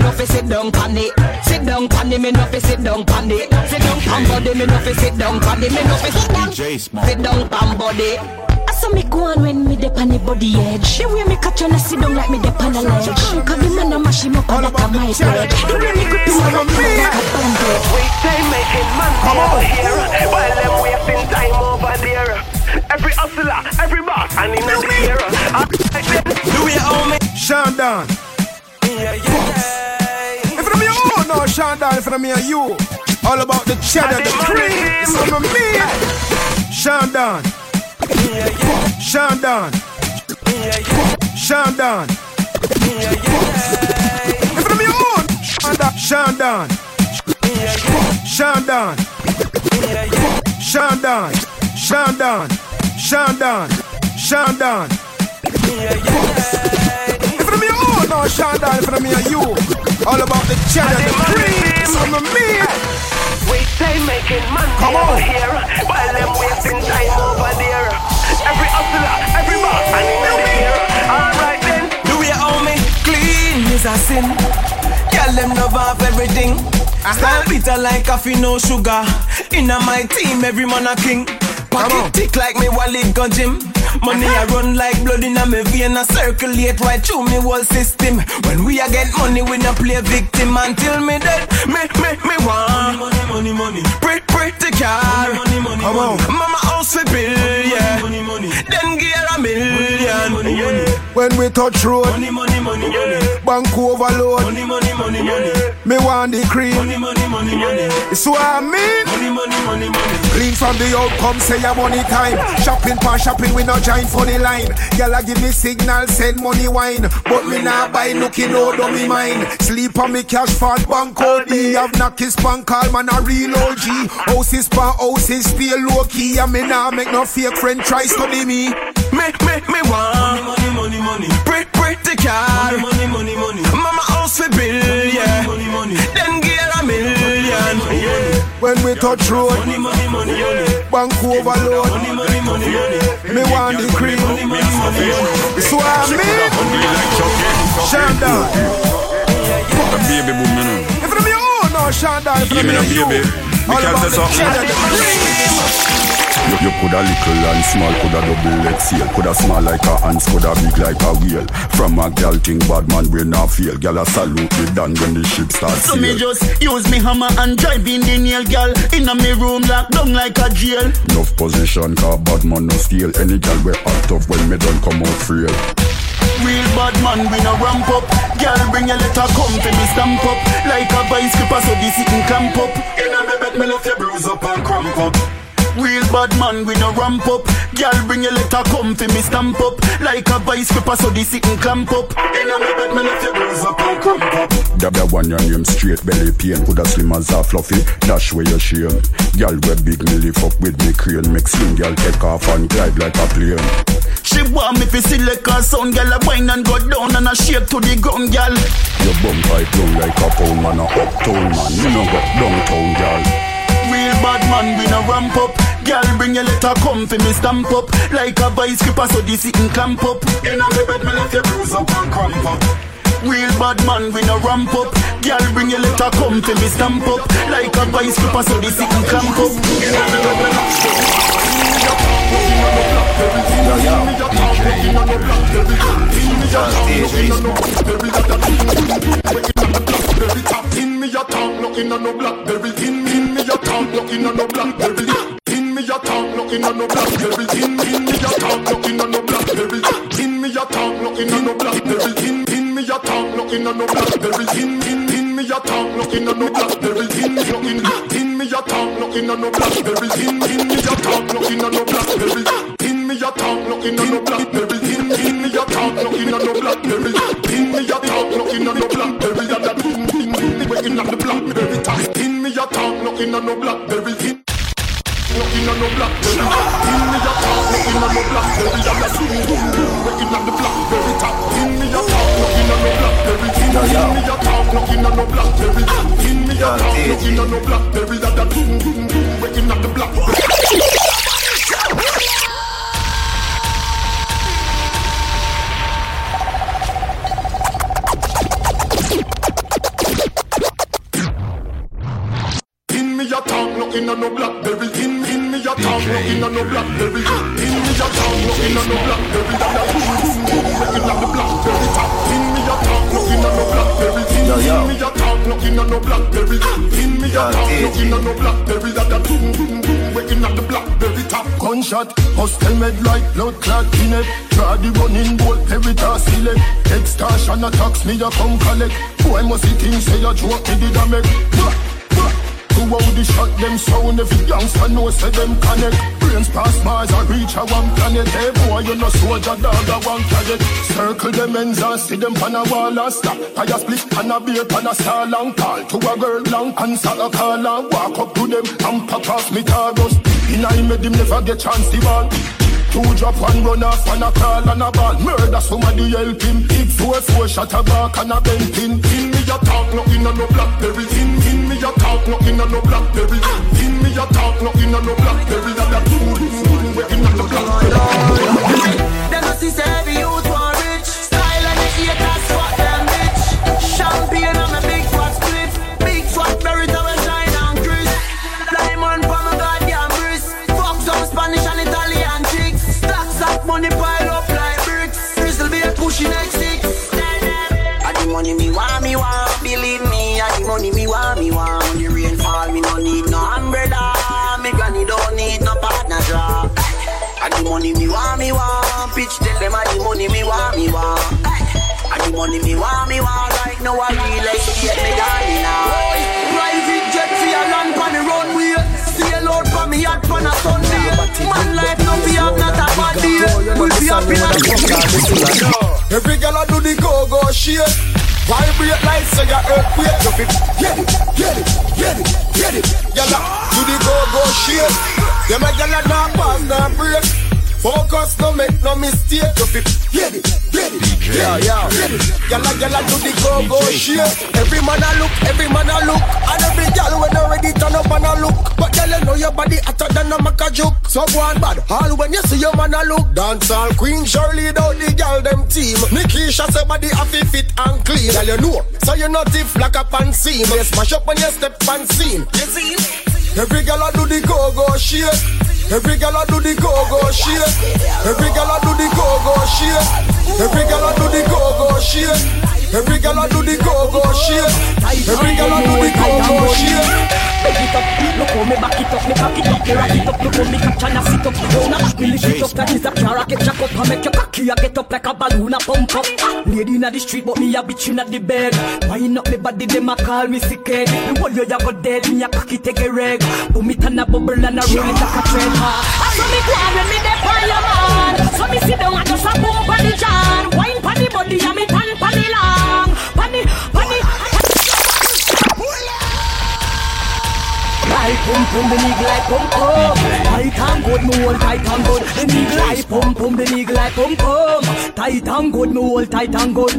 no fi sit down pan it. Sit down pan me no fi sit down pan it. Sit down pan body me no fi sit down pan it. Me no fi sit down. Sit down pan body. I saw me go on when me dip on the body edge. The way me catch on a sit down like me dip on a ledge. Cause the man a mash him up and that a my spread. The way me grip him up like a bandit. Wait time making man over here While them wasting time over there Every hustler, every boss, and in the air Do we own me? Sean Don. Yeah, yeah, If Your no, Sean Don, if I'm you. All about the cheddar, the cream. It's on me. Sean Don. Sean Don. Sean Don. If I'm your own, Sean Don. Sean Don. Sean Don. Sean Don. Sean Don. Sean Don. If I'm your own, no, Sean Don, if I'm you. All about the cheddar, the cream. On me. Wait time making money Come over here While them wasting time over there Every hustler, every boss, and in the air Alright then Do how me clean is a sin. Girl, them love off everything. Uh-huh. Style bitter like coffee, no sugar. Inna my team, every man a king. Pocket tick like me wallet gun gym. Money I run like blood inna me vein, a circulate right through me whole system. When we a get money, we no play victim until me dead. Me, me, me want money, money, money. money. Pretty, pretty car. Money, money, money. Mama house for bill, yeah. Money, money. Then gear a million. Money, money. When we touch road, Money, money, money, money. bank overload. Money, money, money, money. Me want the cream. Money, money, money, money. It's what I mean. Money, money, money, money. Clean from the outcome, say your money time. Shopping for shopping, we no join funny line. Girl, I give me signal, send money wine. But me nah buy looking out on me mind. Sleep on me cash fat bank out me. Have knocky span call man a real OG. Houses pan houses stay low key. And me nah make no fake friend try study me. Me, me, me want money, money, money, money. Pretty, pretty car. Money, money, money, money. Mama house for bill, yeah. Money, money, money. Then get a million, yeah. When we touch road, Money, money, money, money. bank overload. Money, money, money, money. Me want the cream. So I me, Shanda. A baby boom, you know. If it me own, no Shanda. If Yeah, it me you. baby. All about say the something. the cream. You, you coulda little and small, coulda double XL, coulda small like a ants, coulda big like a whale. From a gal thing, bad man we not fail. Gal a salute me done when the ship starts So me just use me hammer and drive in the nail, girl. Inna me room locked down like a jail. Enough position, cause bad man no steal. Any gal we act up when me done come out frail. Real bad man, we no ramp up. Girl, bring your letter, come to me stamp up. Like a bicycle, so this it can clamp up. Inna me bed, me left your bruise up and cramp up. Real bad man, we no ramp up. Girl, bring your letter, come to me stamp up. Like a bicycle, so this it can clamp up. Inna me bed, me left your bruise up and cramp up. Dab ya one your name straight belly pain Coulda slim as a fluffy Dash where you shame Gal we big me lift up with me crane Make slim gal take off and glide like a plane She want me fi select her sound, girl. A wine and go down and a shake to the ground, girl. Your bum tight down like a pound man a uptown man You no go downtown gal Real bad man, we no ramp up. Girl, bring your letter, come fi me stamp up. Like a bicycle, so this it can clamp up. Inna me bed, me left your bruise up and cramp up. Real bad man, we no ramp up. Girl, bring your letter, come fi me stamp up. Like a bicycle, so this it can clamp up. Inna me bed, me left your In a talk, no in me a tongue, nothing a no blackberry. In in. In a talk, no in a no blackberry. In me a talk, no in a no blackberry. In in me a talk, no in a no blackberry. In in in me a talk, no in a no blackberry. In no in in me a talk, no in a no blackberry. In in me a talk, no in no blackberry. In me a talk, no in no blackberry. In in me a talk, no in a no blackberry. In me a talk, no in no blackberry. That that boom boom boom. We the blackberry top. In me a talk, no in a no blackberry. In no in no blackberry. In me a talk, no in a no blackberry. That that boom boom boom. We in the blackberry top. In me a talk, no in a no blackberry. In me a talk, no in a no blackberry. In me a talk, no in a no blackberry. That that boom boom boom. We in the blackberry. In me a talk, no in a no blackberry. In in me a talk, no in a no blackberry. In me a talk, no in a no blackberry. That that boom boom boom. We in a the blackberry top. In me a talk, no a blackberry. In me a talk, no in a no blackberry. In me a talk, no in a no blackberry. That that boom boom boom. We a the blackberry top. Gunshot, hostel med like blood clot in it. Draw the running bolt, Veritas select. Extortion attacks me, you come collect. Boy, must see things say you joke, me did a make. Who out the shot them sound. Every youngster know say them connect. Brains pass Mars and reach a one planet. Hey boy you no soldier dog a one cadet Circle them ends and see them pan a wall and stop. Fire split and a beer pan a star long Call to a girl long answer a call and walk up to them And pop off me targos In I made him never get chance to ball. Two drop one run off and a call and a ball. Murder somebody help him. Big four four shot a back and a bent in In me a talk, no in a no blackberry. In a talk, no in a no blackberry. In me a talk, no in a no blackberry. That boom boom boom. We in a blackberry. Them a see the youth want them I the money me want, me want. I the money me want, me want. Like no I real estate me darling now. Private jet for your land pon the runway. Sail out from me out on a Sunday. Man life no be have not a bad day. Will be happy like Every girl I do the go-go shit Vibrate like say you earthquake You fit get it, get it, get it, get it Girl do the go-go shit Them a girl a not pass, not break Focus, no make no mistake. You fit get it, get it, yeah, yeah. Get it, girl a girl a do the go-go shit. Every man a look, every man a look. And every girl when already turn up and a look. But girl you know your body hotter than a maca juke So go on bad, all when you see your man a look. Dance all queen, Shirley out the girl them team. Nikisha say body happy fit and clean. Girl you know, so you not if like up and seam. You smash up when you step and scene. You see? Every girl a do the go-go shit Every girl a do the go-go shit. Every girl a do the go-go shit. Every girl a do the go-go shit Every girl a do the go-go shit Every girl a do the go-go shit Back it up, look how me back it up, me cock it up, me rock it up, look how me catch and I sit up. Round a back me lift it up like it's a car, I get jack up, I make your cocky, I get up like a balloon, I pump up. Lady inna the street, but me a bitch inna the bed. Wind up me body, them a call me sick head. Me hold you, you go dead, me a cocky take a reg. Boom it and a bubble and a roll it like a train. I saw me go on when me dey on your man. So me sit down and just a boom pon the jan. Wine pon the body and me ๆผมผมเดนีกลายผมเพิ่มไทยทางโคตรมวลไทยทางโคตรเดนีกลายผมผมเดนีกลายผมเพิ่มไทยทางโคตรมวลไทยทางโคตร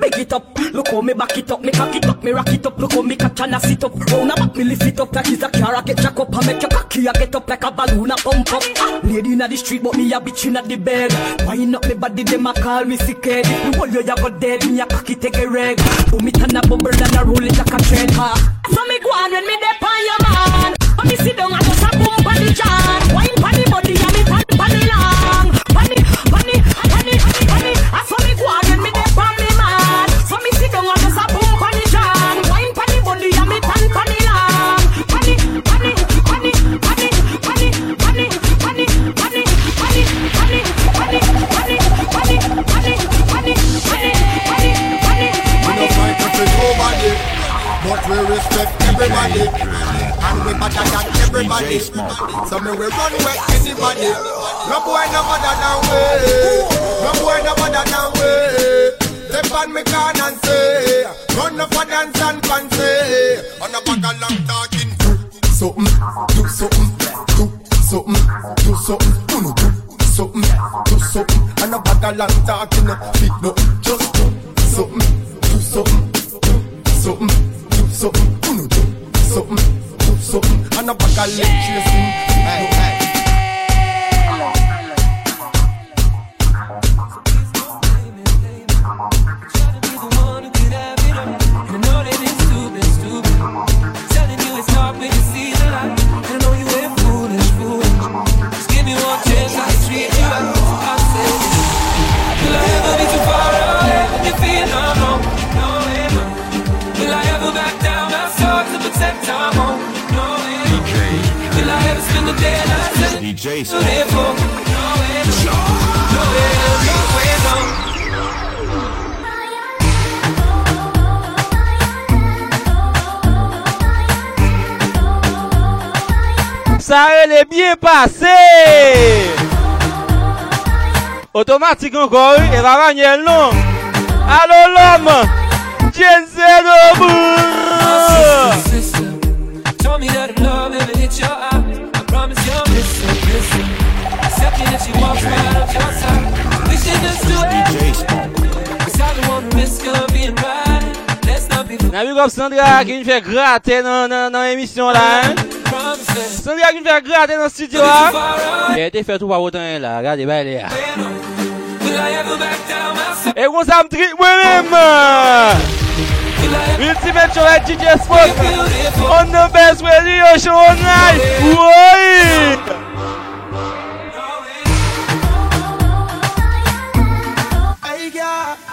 Big it up, look how me back it up, me cock it up, me rock it up, look how me catch and I sit up. Round a back, me lift it up like it's a car, I get jack up, I make your cocky, I get up like a balloon, I pump up. Ah, lady inna the street, but me a bitch inna the bed. Wind up me body, them a call me sick head. If me hold you, go dead, me a cocky take a reg. Boom it and a bubble and a roll it like a train car. So me go on when me dey on your man. When me sit down, I just a boom pon the jan. We respect everybody. And we better than everybody. So me we run with anybody. No boy no better than we No boy no better than we Step on me can and say Run up a dance and fancy. On a bag of long talking. Do Something, do something, do something, do something Uno do something, do something. And a bag of long talking Fit no, just do something do something, do something, do something, mm, uno mm, do something, mm, do something, and a bag of leg chasing. DJ Ça est bien passé. Automatique encore, et va gagner le nom. Allô l'homme, Accept me that qui nous fait gratter dans dans l'émission là. Hein? Qui nous fait gratter dans le studio là. Elle était fait tout par autant là, regardez elle est. Et on ça. Ultimate DJ Spot on the best radio show online. Oui.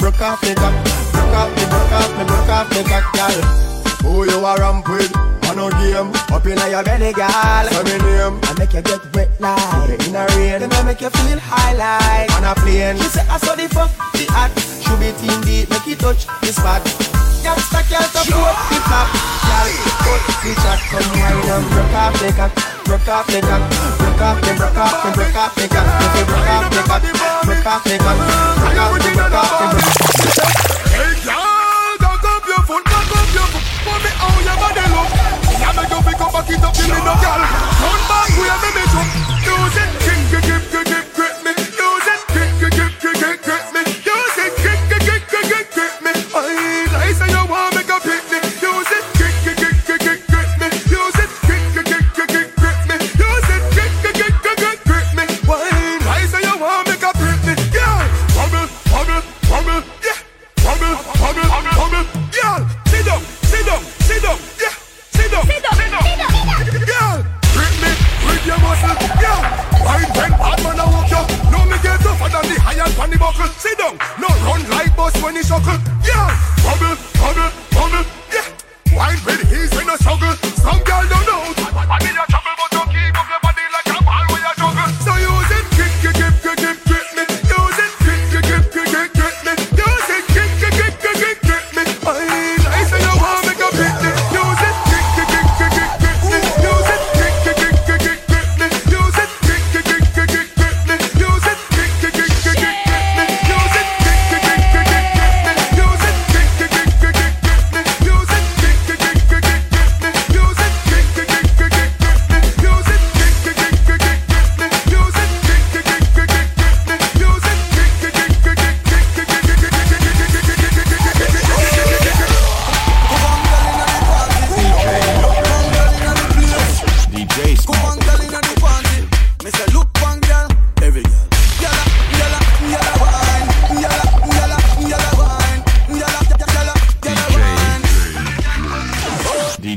broke off me back, broke off me, broke off me, broke off me back, girl. Who you a ramp with? I no game. Up in your belly, girl. Say me name. I make you get wet like in a rain. Then I make you feel high like on a plane. She say I saw the fuck, the act. Should be team deep, make you touch the spot. Gangsta girl to blow up the top flap. Girl, cut the chat. Come wine and broke off the cock, broke off the cock, broke off the, break off the, broke off the cock, broke off the cock, broke off the cock, broke off the, break off the, broke off the. Hey, girl. up, pick up, back it up, give me no gal. Turn back, we are me, me. Use it, kick, kick, kick, kick, kick. on the high and on the buckle. Sit down, no run like boss when he shuckle. Yeah, bubble, bubble, bubble, yeah. Wine with ease when I struggle. Some girl don't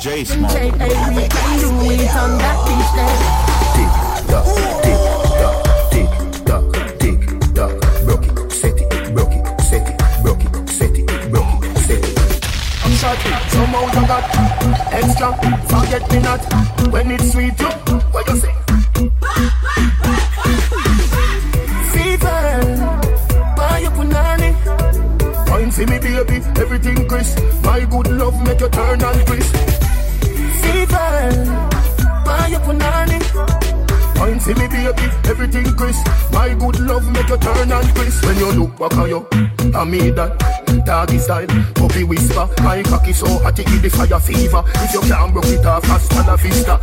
J Smoke. Hey, we can do it on that beach there. Tick tock, tick tock, tick tock, tick tock. Broke it, set it, broke it, set it, broke it, set it, broke it, set it. I'm shot, somehow I got extra. Forget me not. me that. Doggy style, puppy whisper. My cocky so hot it give the fire fever. If you can't broke it off, hasta la vista.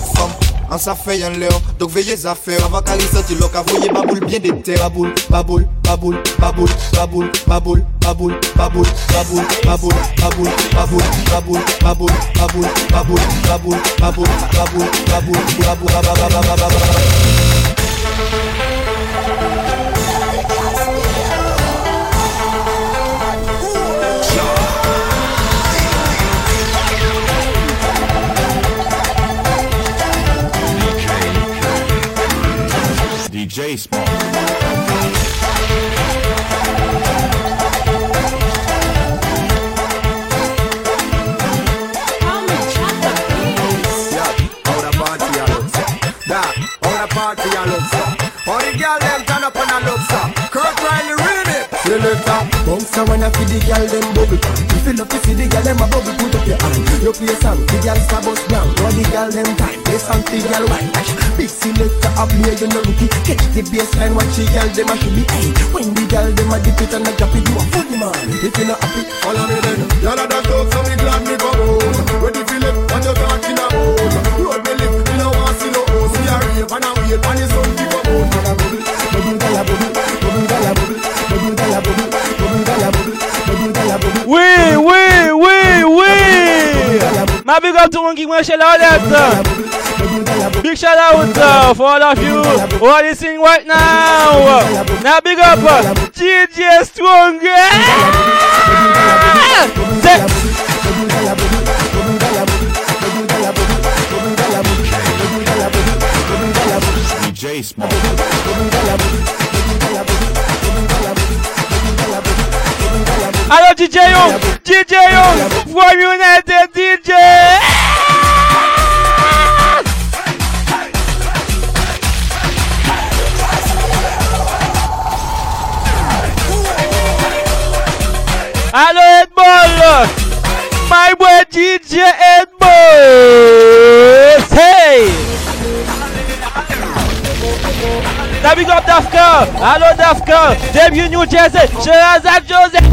trop de femmes. An sa fey an le an, dok veye zafer Avakali soti lok avoye bien de ter Baboul, baboul, baboul, baboul, baboul, baboule, baboul, baboul, baboul, baboule, baboule, baboule, baboul, baboule, baboule, baboule, baboul, baboule baboul, baboul, baboul, baboul, baboul, baboul, baboul, baboul J Small. Party a looks, all the girls Bounce a when I feel the girl them bubble If you love to see the girl them a bubble Put up your hand. You play a song The girl star bust down. All the girl them time Play song the girl wine Dash Big selector up here You know rookie Catch the baseline Watch the girl them a be Hey. When the girl them a dip it and a drop it You a funny man. If you not happy Follow me then. Y'all are the talk so me glad me come home. Ready for it When you talking about Road me live My big up to Monkey Marshall Outlet. Big shout out uh, for all of you who are listening right now. Now big up uh, DJ Strong. DJ Smoke. Allo DJ Young, DJ Young, from United DJ. Allo my boy DJ Edball. Hey. Now big up Dafka. Hello Dafka. Debut New Jersey. Sherazak Joseph.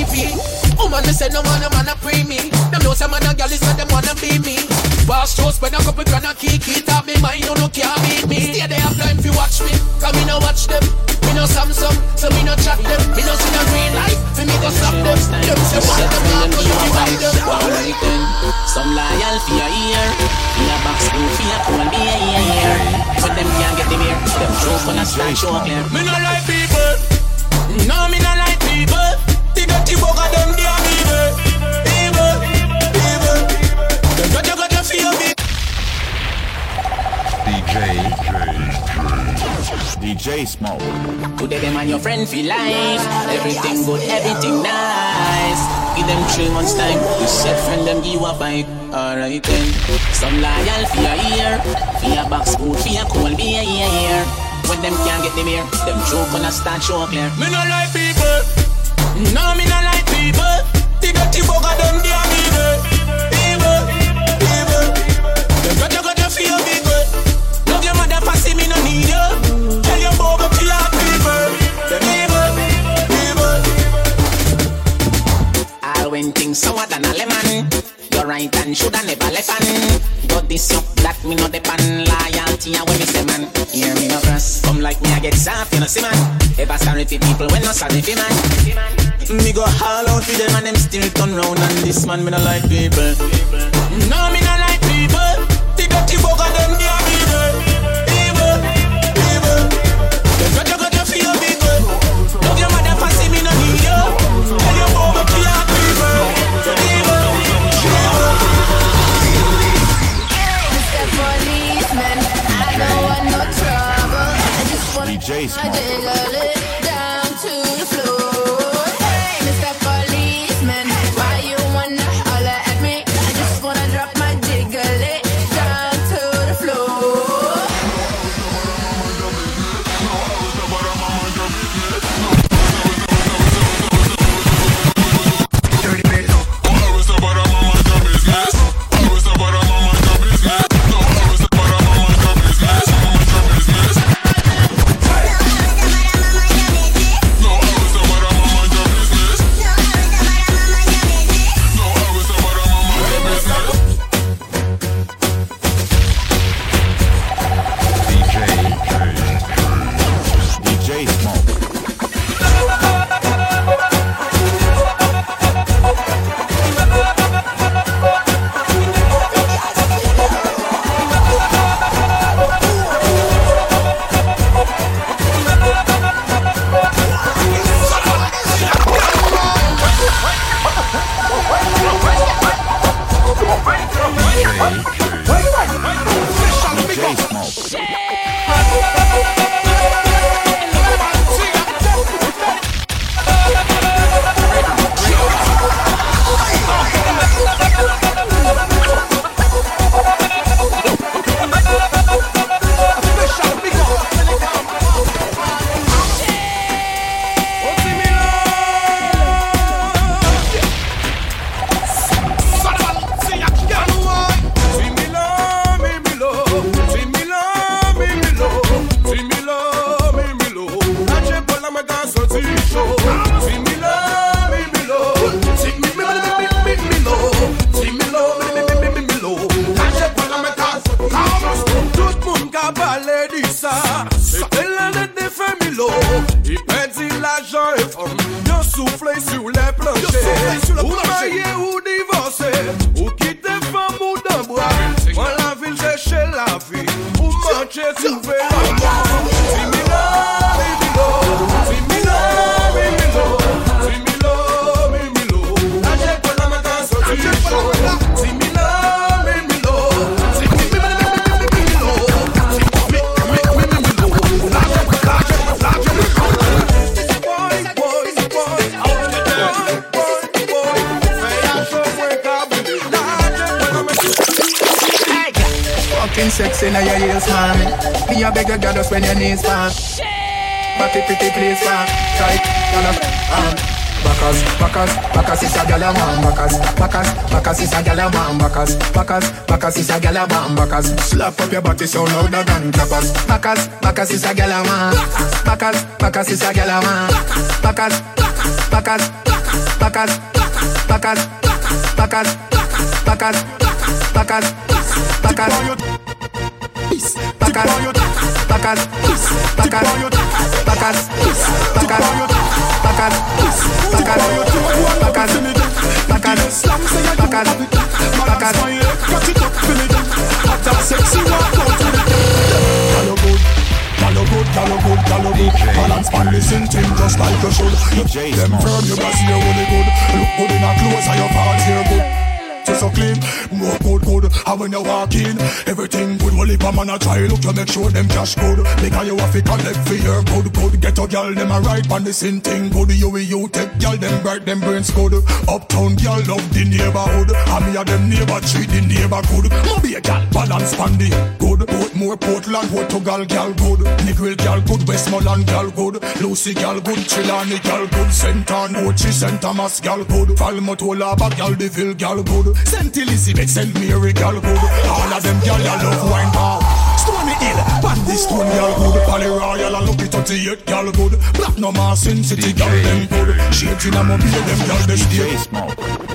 TV. Woman, oh, they say no man, a man a pre me. Them know some man a girl is say them wanna be me. Boss shows when a couple grand a kick it up, me mind no no can't beat me. Stay there, time fi watch me, cause me no watch them. Me no Samsung, so me no chat them. Me no see no green light, fi me go stop them. Them say one them not, no you divide them. Alright then, some loyal fi a ear, fi a box blue fi a cool be a ear. For them can't get them here, them show for a stand show clear. Me no like people, no me no like people. The dirty bugger them they are evil. Evil, evil. Them got you got you feel me. DJ, DJ Smoke. Today them and your friend feel life. Everything good, everything nice. Give them three months time. You said friend them give you a bike. Alright then. Some loyal for your ear. For your box food, for your cold beer, yeah, yeah. When them can't get the beer, them joke when I start show clear. Me no like people. No, me no like people. The dirty bugger them evil. Evil, evil. You feel. Love your mother me no need you. Tell your boy to your people. Evil, evil. Things than a lemon. Right and shoulda never. But me no depend loyalty. Hear me like me I get soft, you know see man. Ever sorry for people when no sorry for man. Me go all out for them and them still turn round and this man me no like people. No me no like people. The dirty bugger them they Jace. When your knees, man. Party pretty please, man. Tight, girl, um. Bacas, bacas, bacas is a gyal a man. Bacas, bacas, bacas is a gyal a man. Bacas, bacas, bacas is a gyal a man. Bacas, slap up your body so louder than clappers. Bacas, bacas is a gyal a man. Bacas, bacas is a gyal a man. Bacas, bacas, bacas, bacas, bacas, bacas, bacas, bacas. Bacas, bacas, bacas, bacas, bacas, bacas, bacas, bacas, bacas, bacas, bacas. Malo good, malo and listen thing just like you should. DJ Them Smoke. firm, you got see really good. Look good in a clothes and your pants here good. So clean, more good, good. And when you walk in, everything good. Well, if a man a try look, you make sure them cash good. Because you have to collect for your good. Get a girl, them a right on the same thing good. You will you take girl, them bright, them brains good. Uptown girl love the neighborhood. And me a them neighbor treat the neighbor good. Maybe a girl balance pan the good. More Portland, Portugal girl good. Negril girl good, Westmoreland girl good. Lucy girl good, Trelawny girl good. St. Anochi, St. Thomas girl good. Falmotolaba girl, Deville girl good. St. Elizabeth, St. Mary girl good. All of them girl, you love wine bar the hill. Pandy stone, y'all good. Pally royal, I look it up to you, y'all good. Platinum, sin city, y'all them good. Shapes in a mobile, them.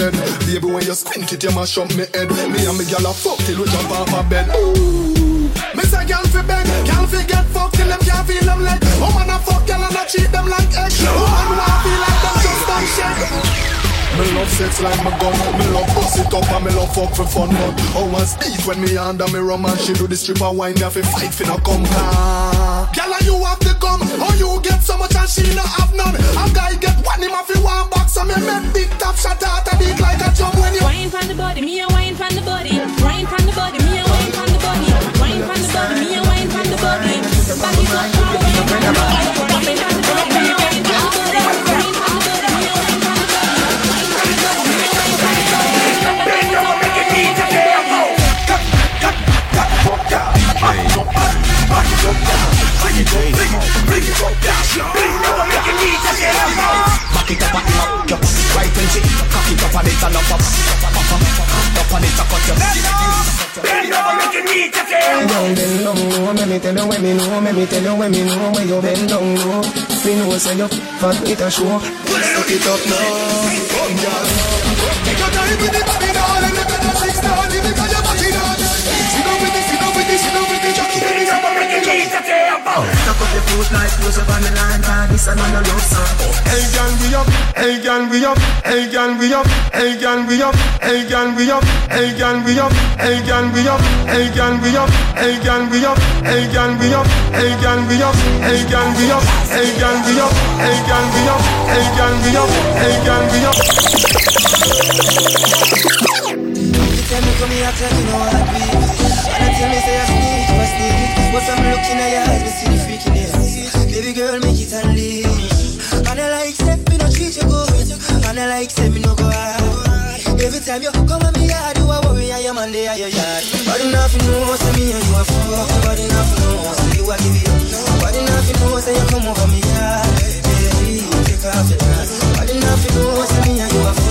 Dead. Baby, when you squint it, you mash up me head. Me and me girl a fuck till we jump off my bed. Ooh. Me say girl fi beg, girl fi get fucked till them can't feel them leg. Woman oh, a fuck girl and a treat them like egg. Woman oh, wanna feel like them just don't shake. Me love sex like my gun Me love bust it up and me love fuck for fun But and speed when me under me rum And she do the stripper wine Me have to fight no come ah. Girl and you have the gun Oh you get so much and she not have none A guy get one him have to one box So me make big top shot out a beat like a drum when you Wine from the body, me a wine from the body. Wine from the body, Bring it down, bring it down, bring it down, bring it down, make it need to get up. Back it up, back it up, up, right and cheek, cock it up and it and up, up, up, up and it up, up, Bend over, make it need to get up. Down, bend down, low, let me tell you where me know, let me tell you where me know, where you bend down low. Me know say you fat, it a show. It up now, come girl. Take your time with the body, darling. Let me just six down, give me fire. Tuck up your foot like close up on the line, man. This another love song. Hey girl, we up. Hey girl, we up. Hey girl, we up. Hey girl, we up. Hey girl, we up. Hey girl, we up. Hey girl, we up. Hey girl, we up. Hey girl, we up. Hey girl, we up. Hey girl, we up. Hey girl, we up. Hey girl, we up. Hey girl, we up. Hey girl, we up. Hey girl, we up. You tell me come here, tell you no I tell me say I sneak, I sneak. But I'm looking at your eyes, me see. Baby girl, make it unleash. And I like say me no treat you good. And I like say me no go hard. Every time you come at me yard, you a worry, I am on the your yard. Body nothing know, say me and you a fuck. Body nothing know, say you a give it up. Body nothing know, say you come over me yard. Baby, take off your dress. Body nothing know, say me and you a fuck.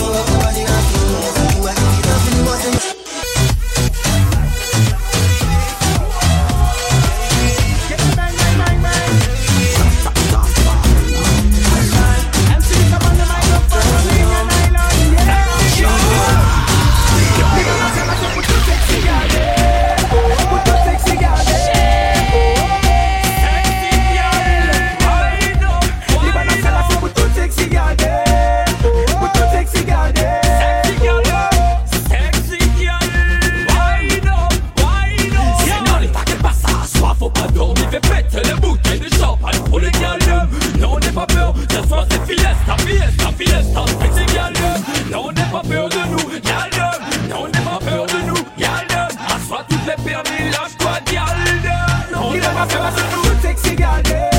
c'est fiesta, fiesta, fiesta. Fais tes galères, non, n'aie pas peur de nous, galère. Non, n'aie pas peur de nous, galère. Assois toutes les permis, lâche-toi, galère. Non, n'aie pas peur de nous, c'est que c'est dem.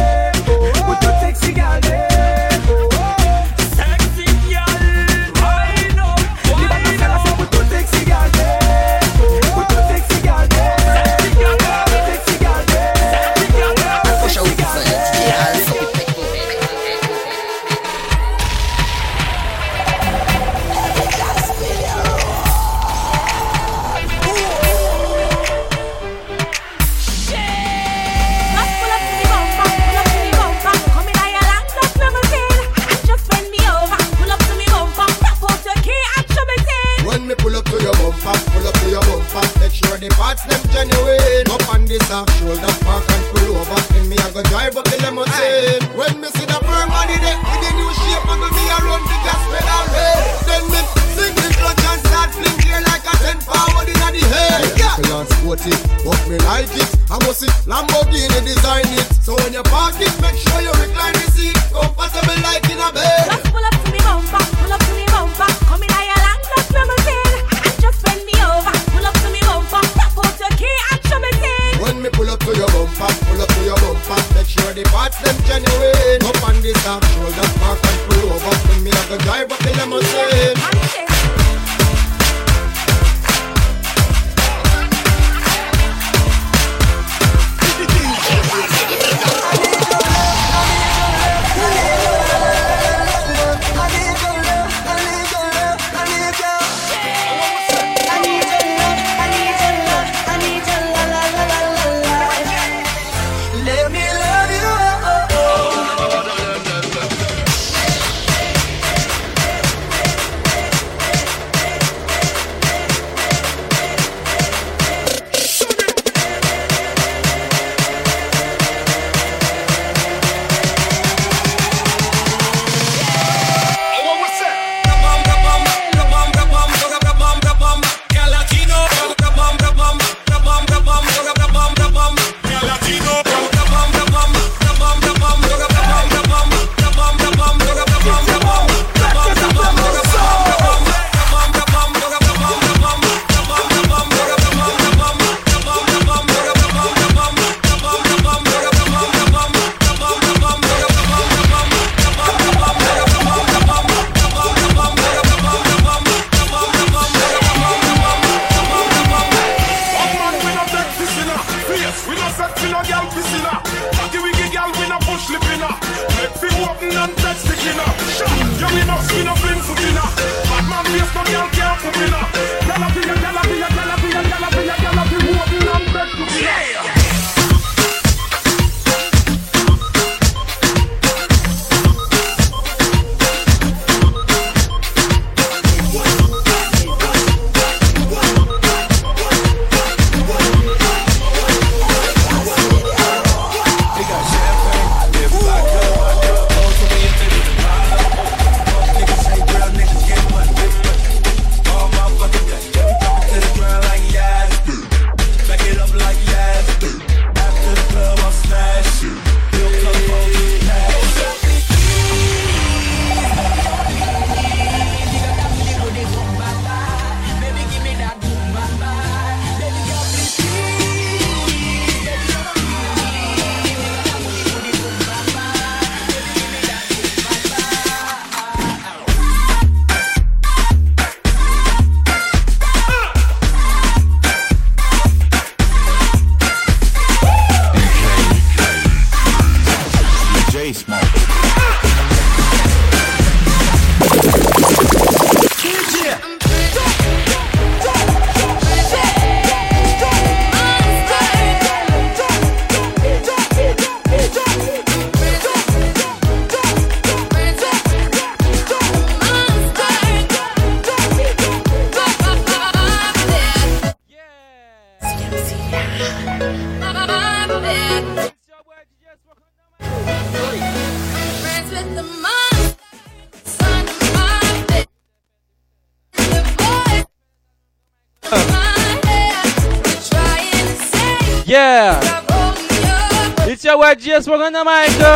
dans ma règle.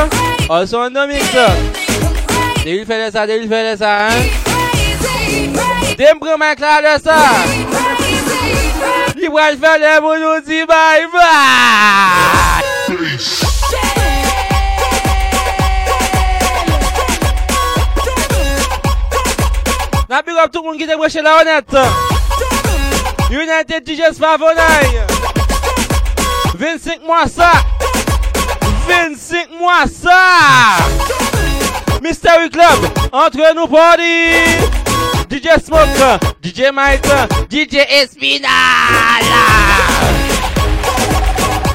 Oh, c'est un mix. Dès qu'il fait ça, dès fait ça, hein? Dès qu'il prend de ça. Il va le faire, les bon, nous dit bye bye. La big up tout le monde qui débranche la honnête. United DJs Favonine. 25 mois ça. 25 mois ça. Mystery Club entre nous party. DJ Smoke DJ Mike DJ Espinal.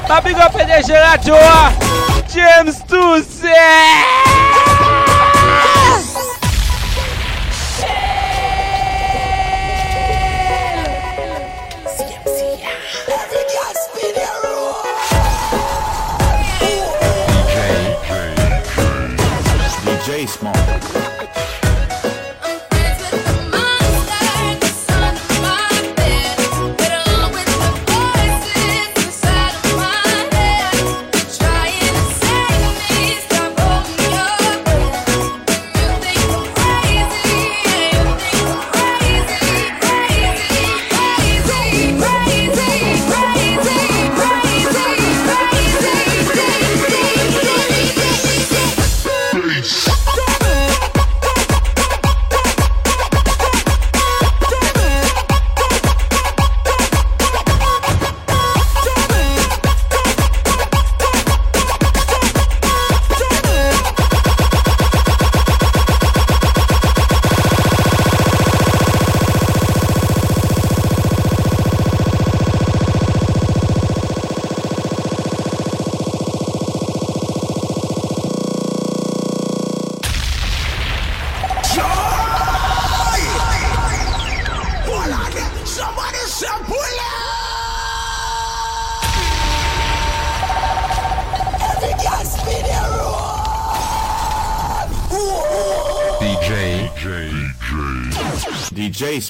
Papi go PDG Radio James Toussaint.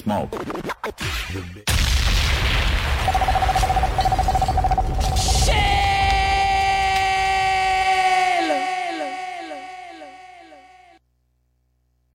Smoke.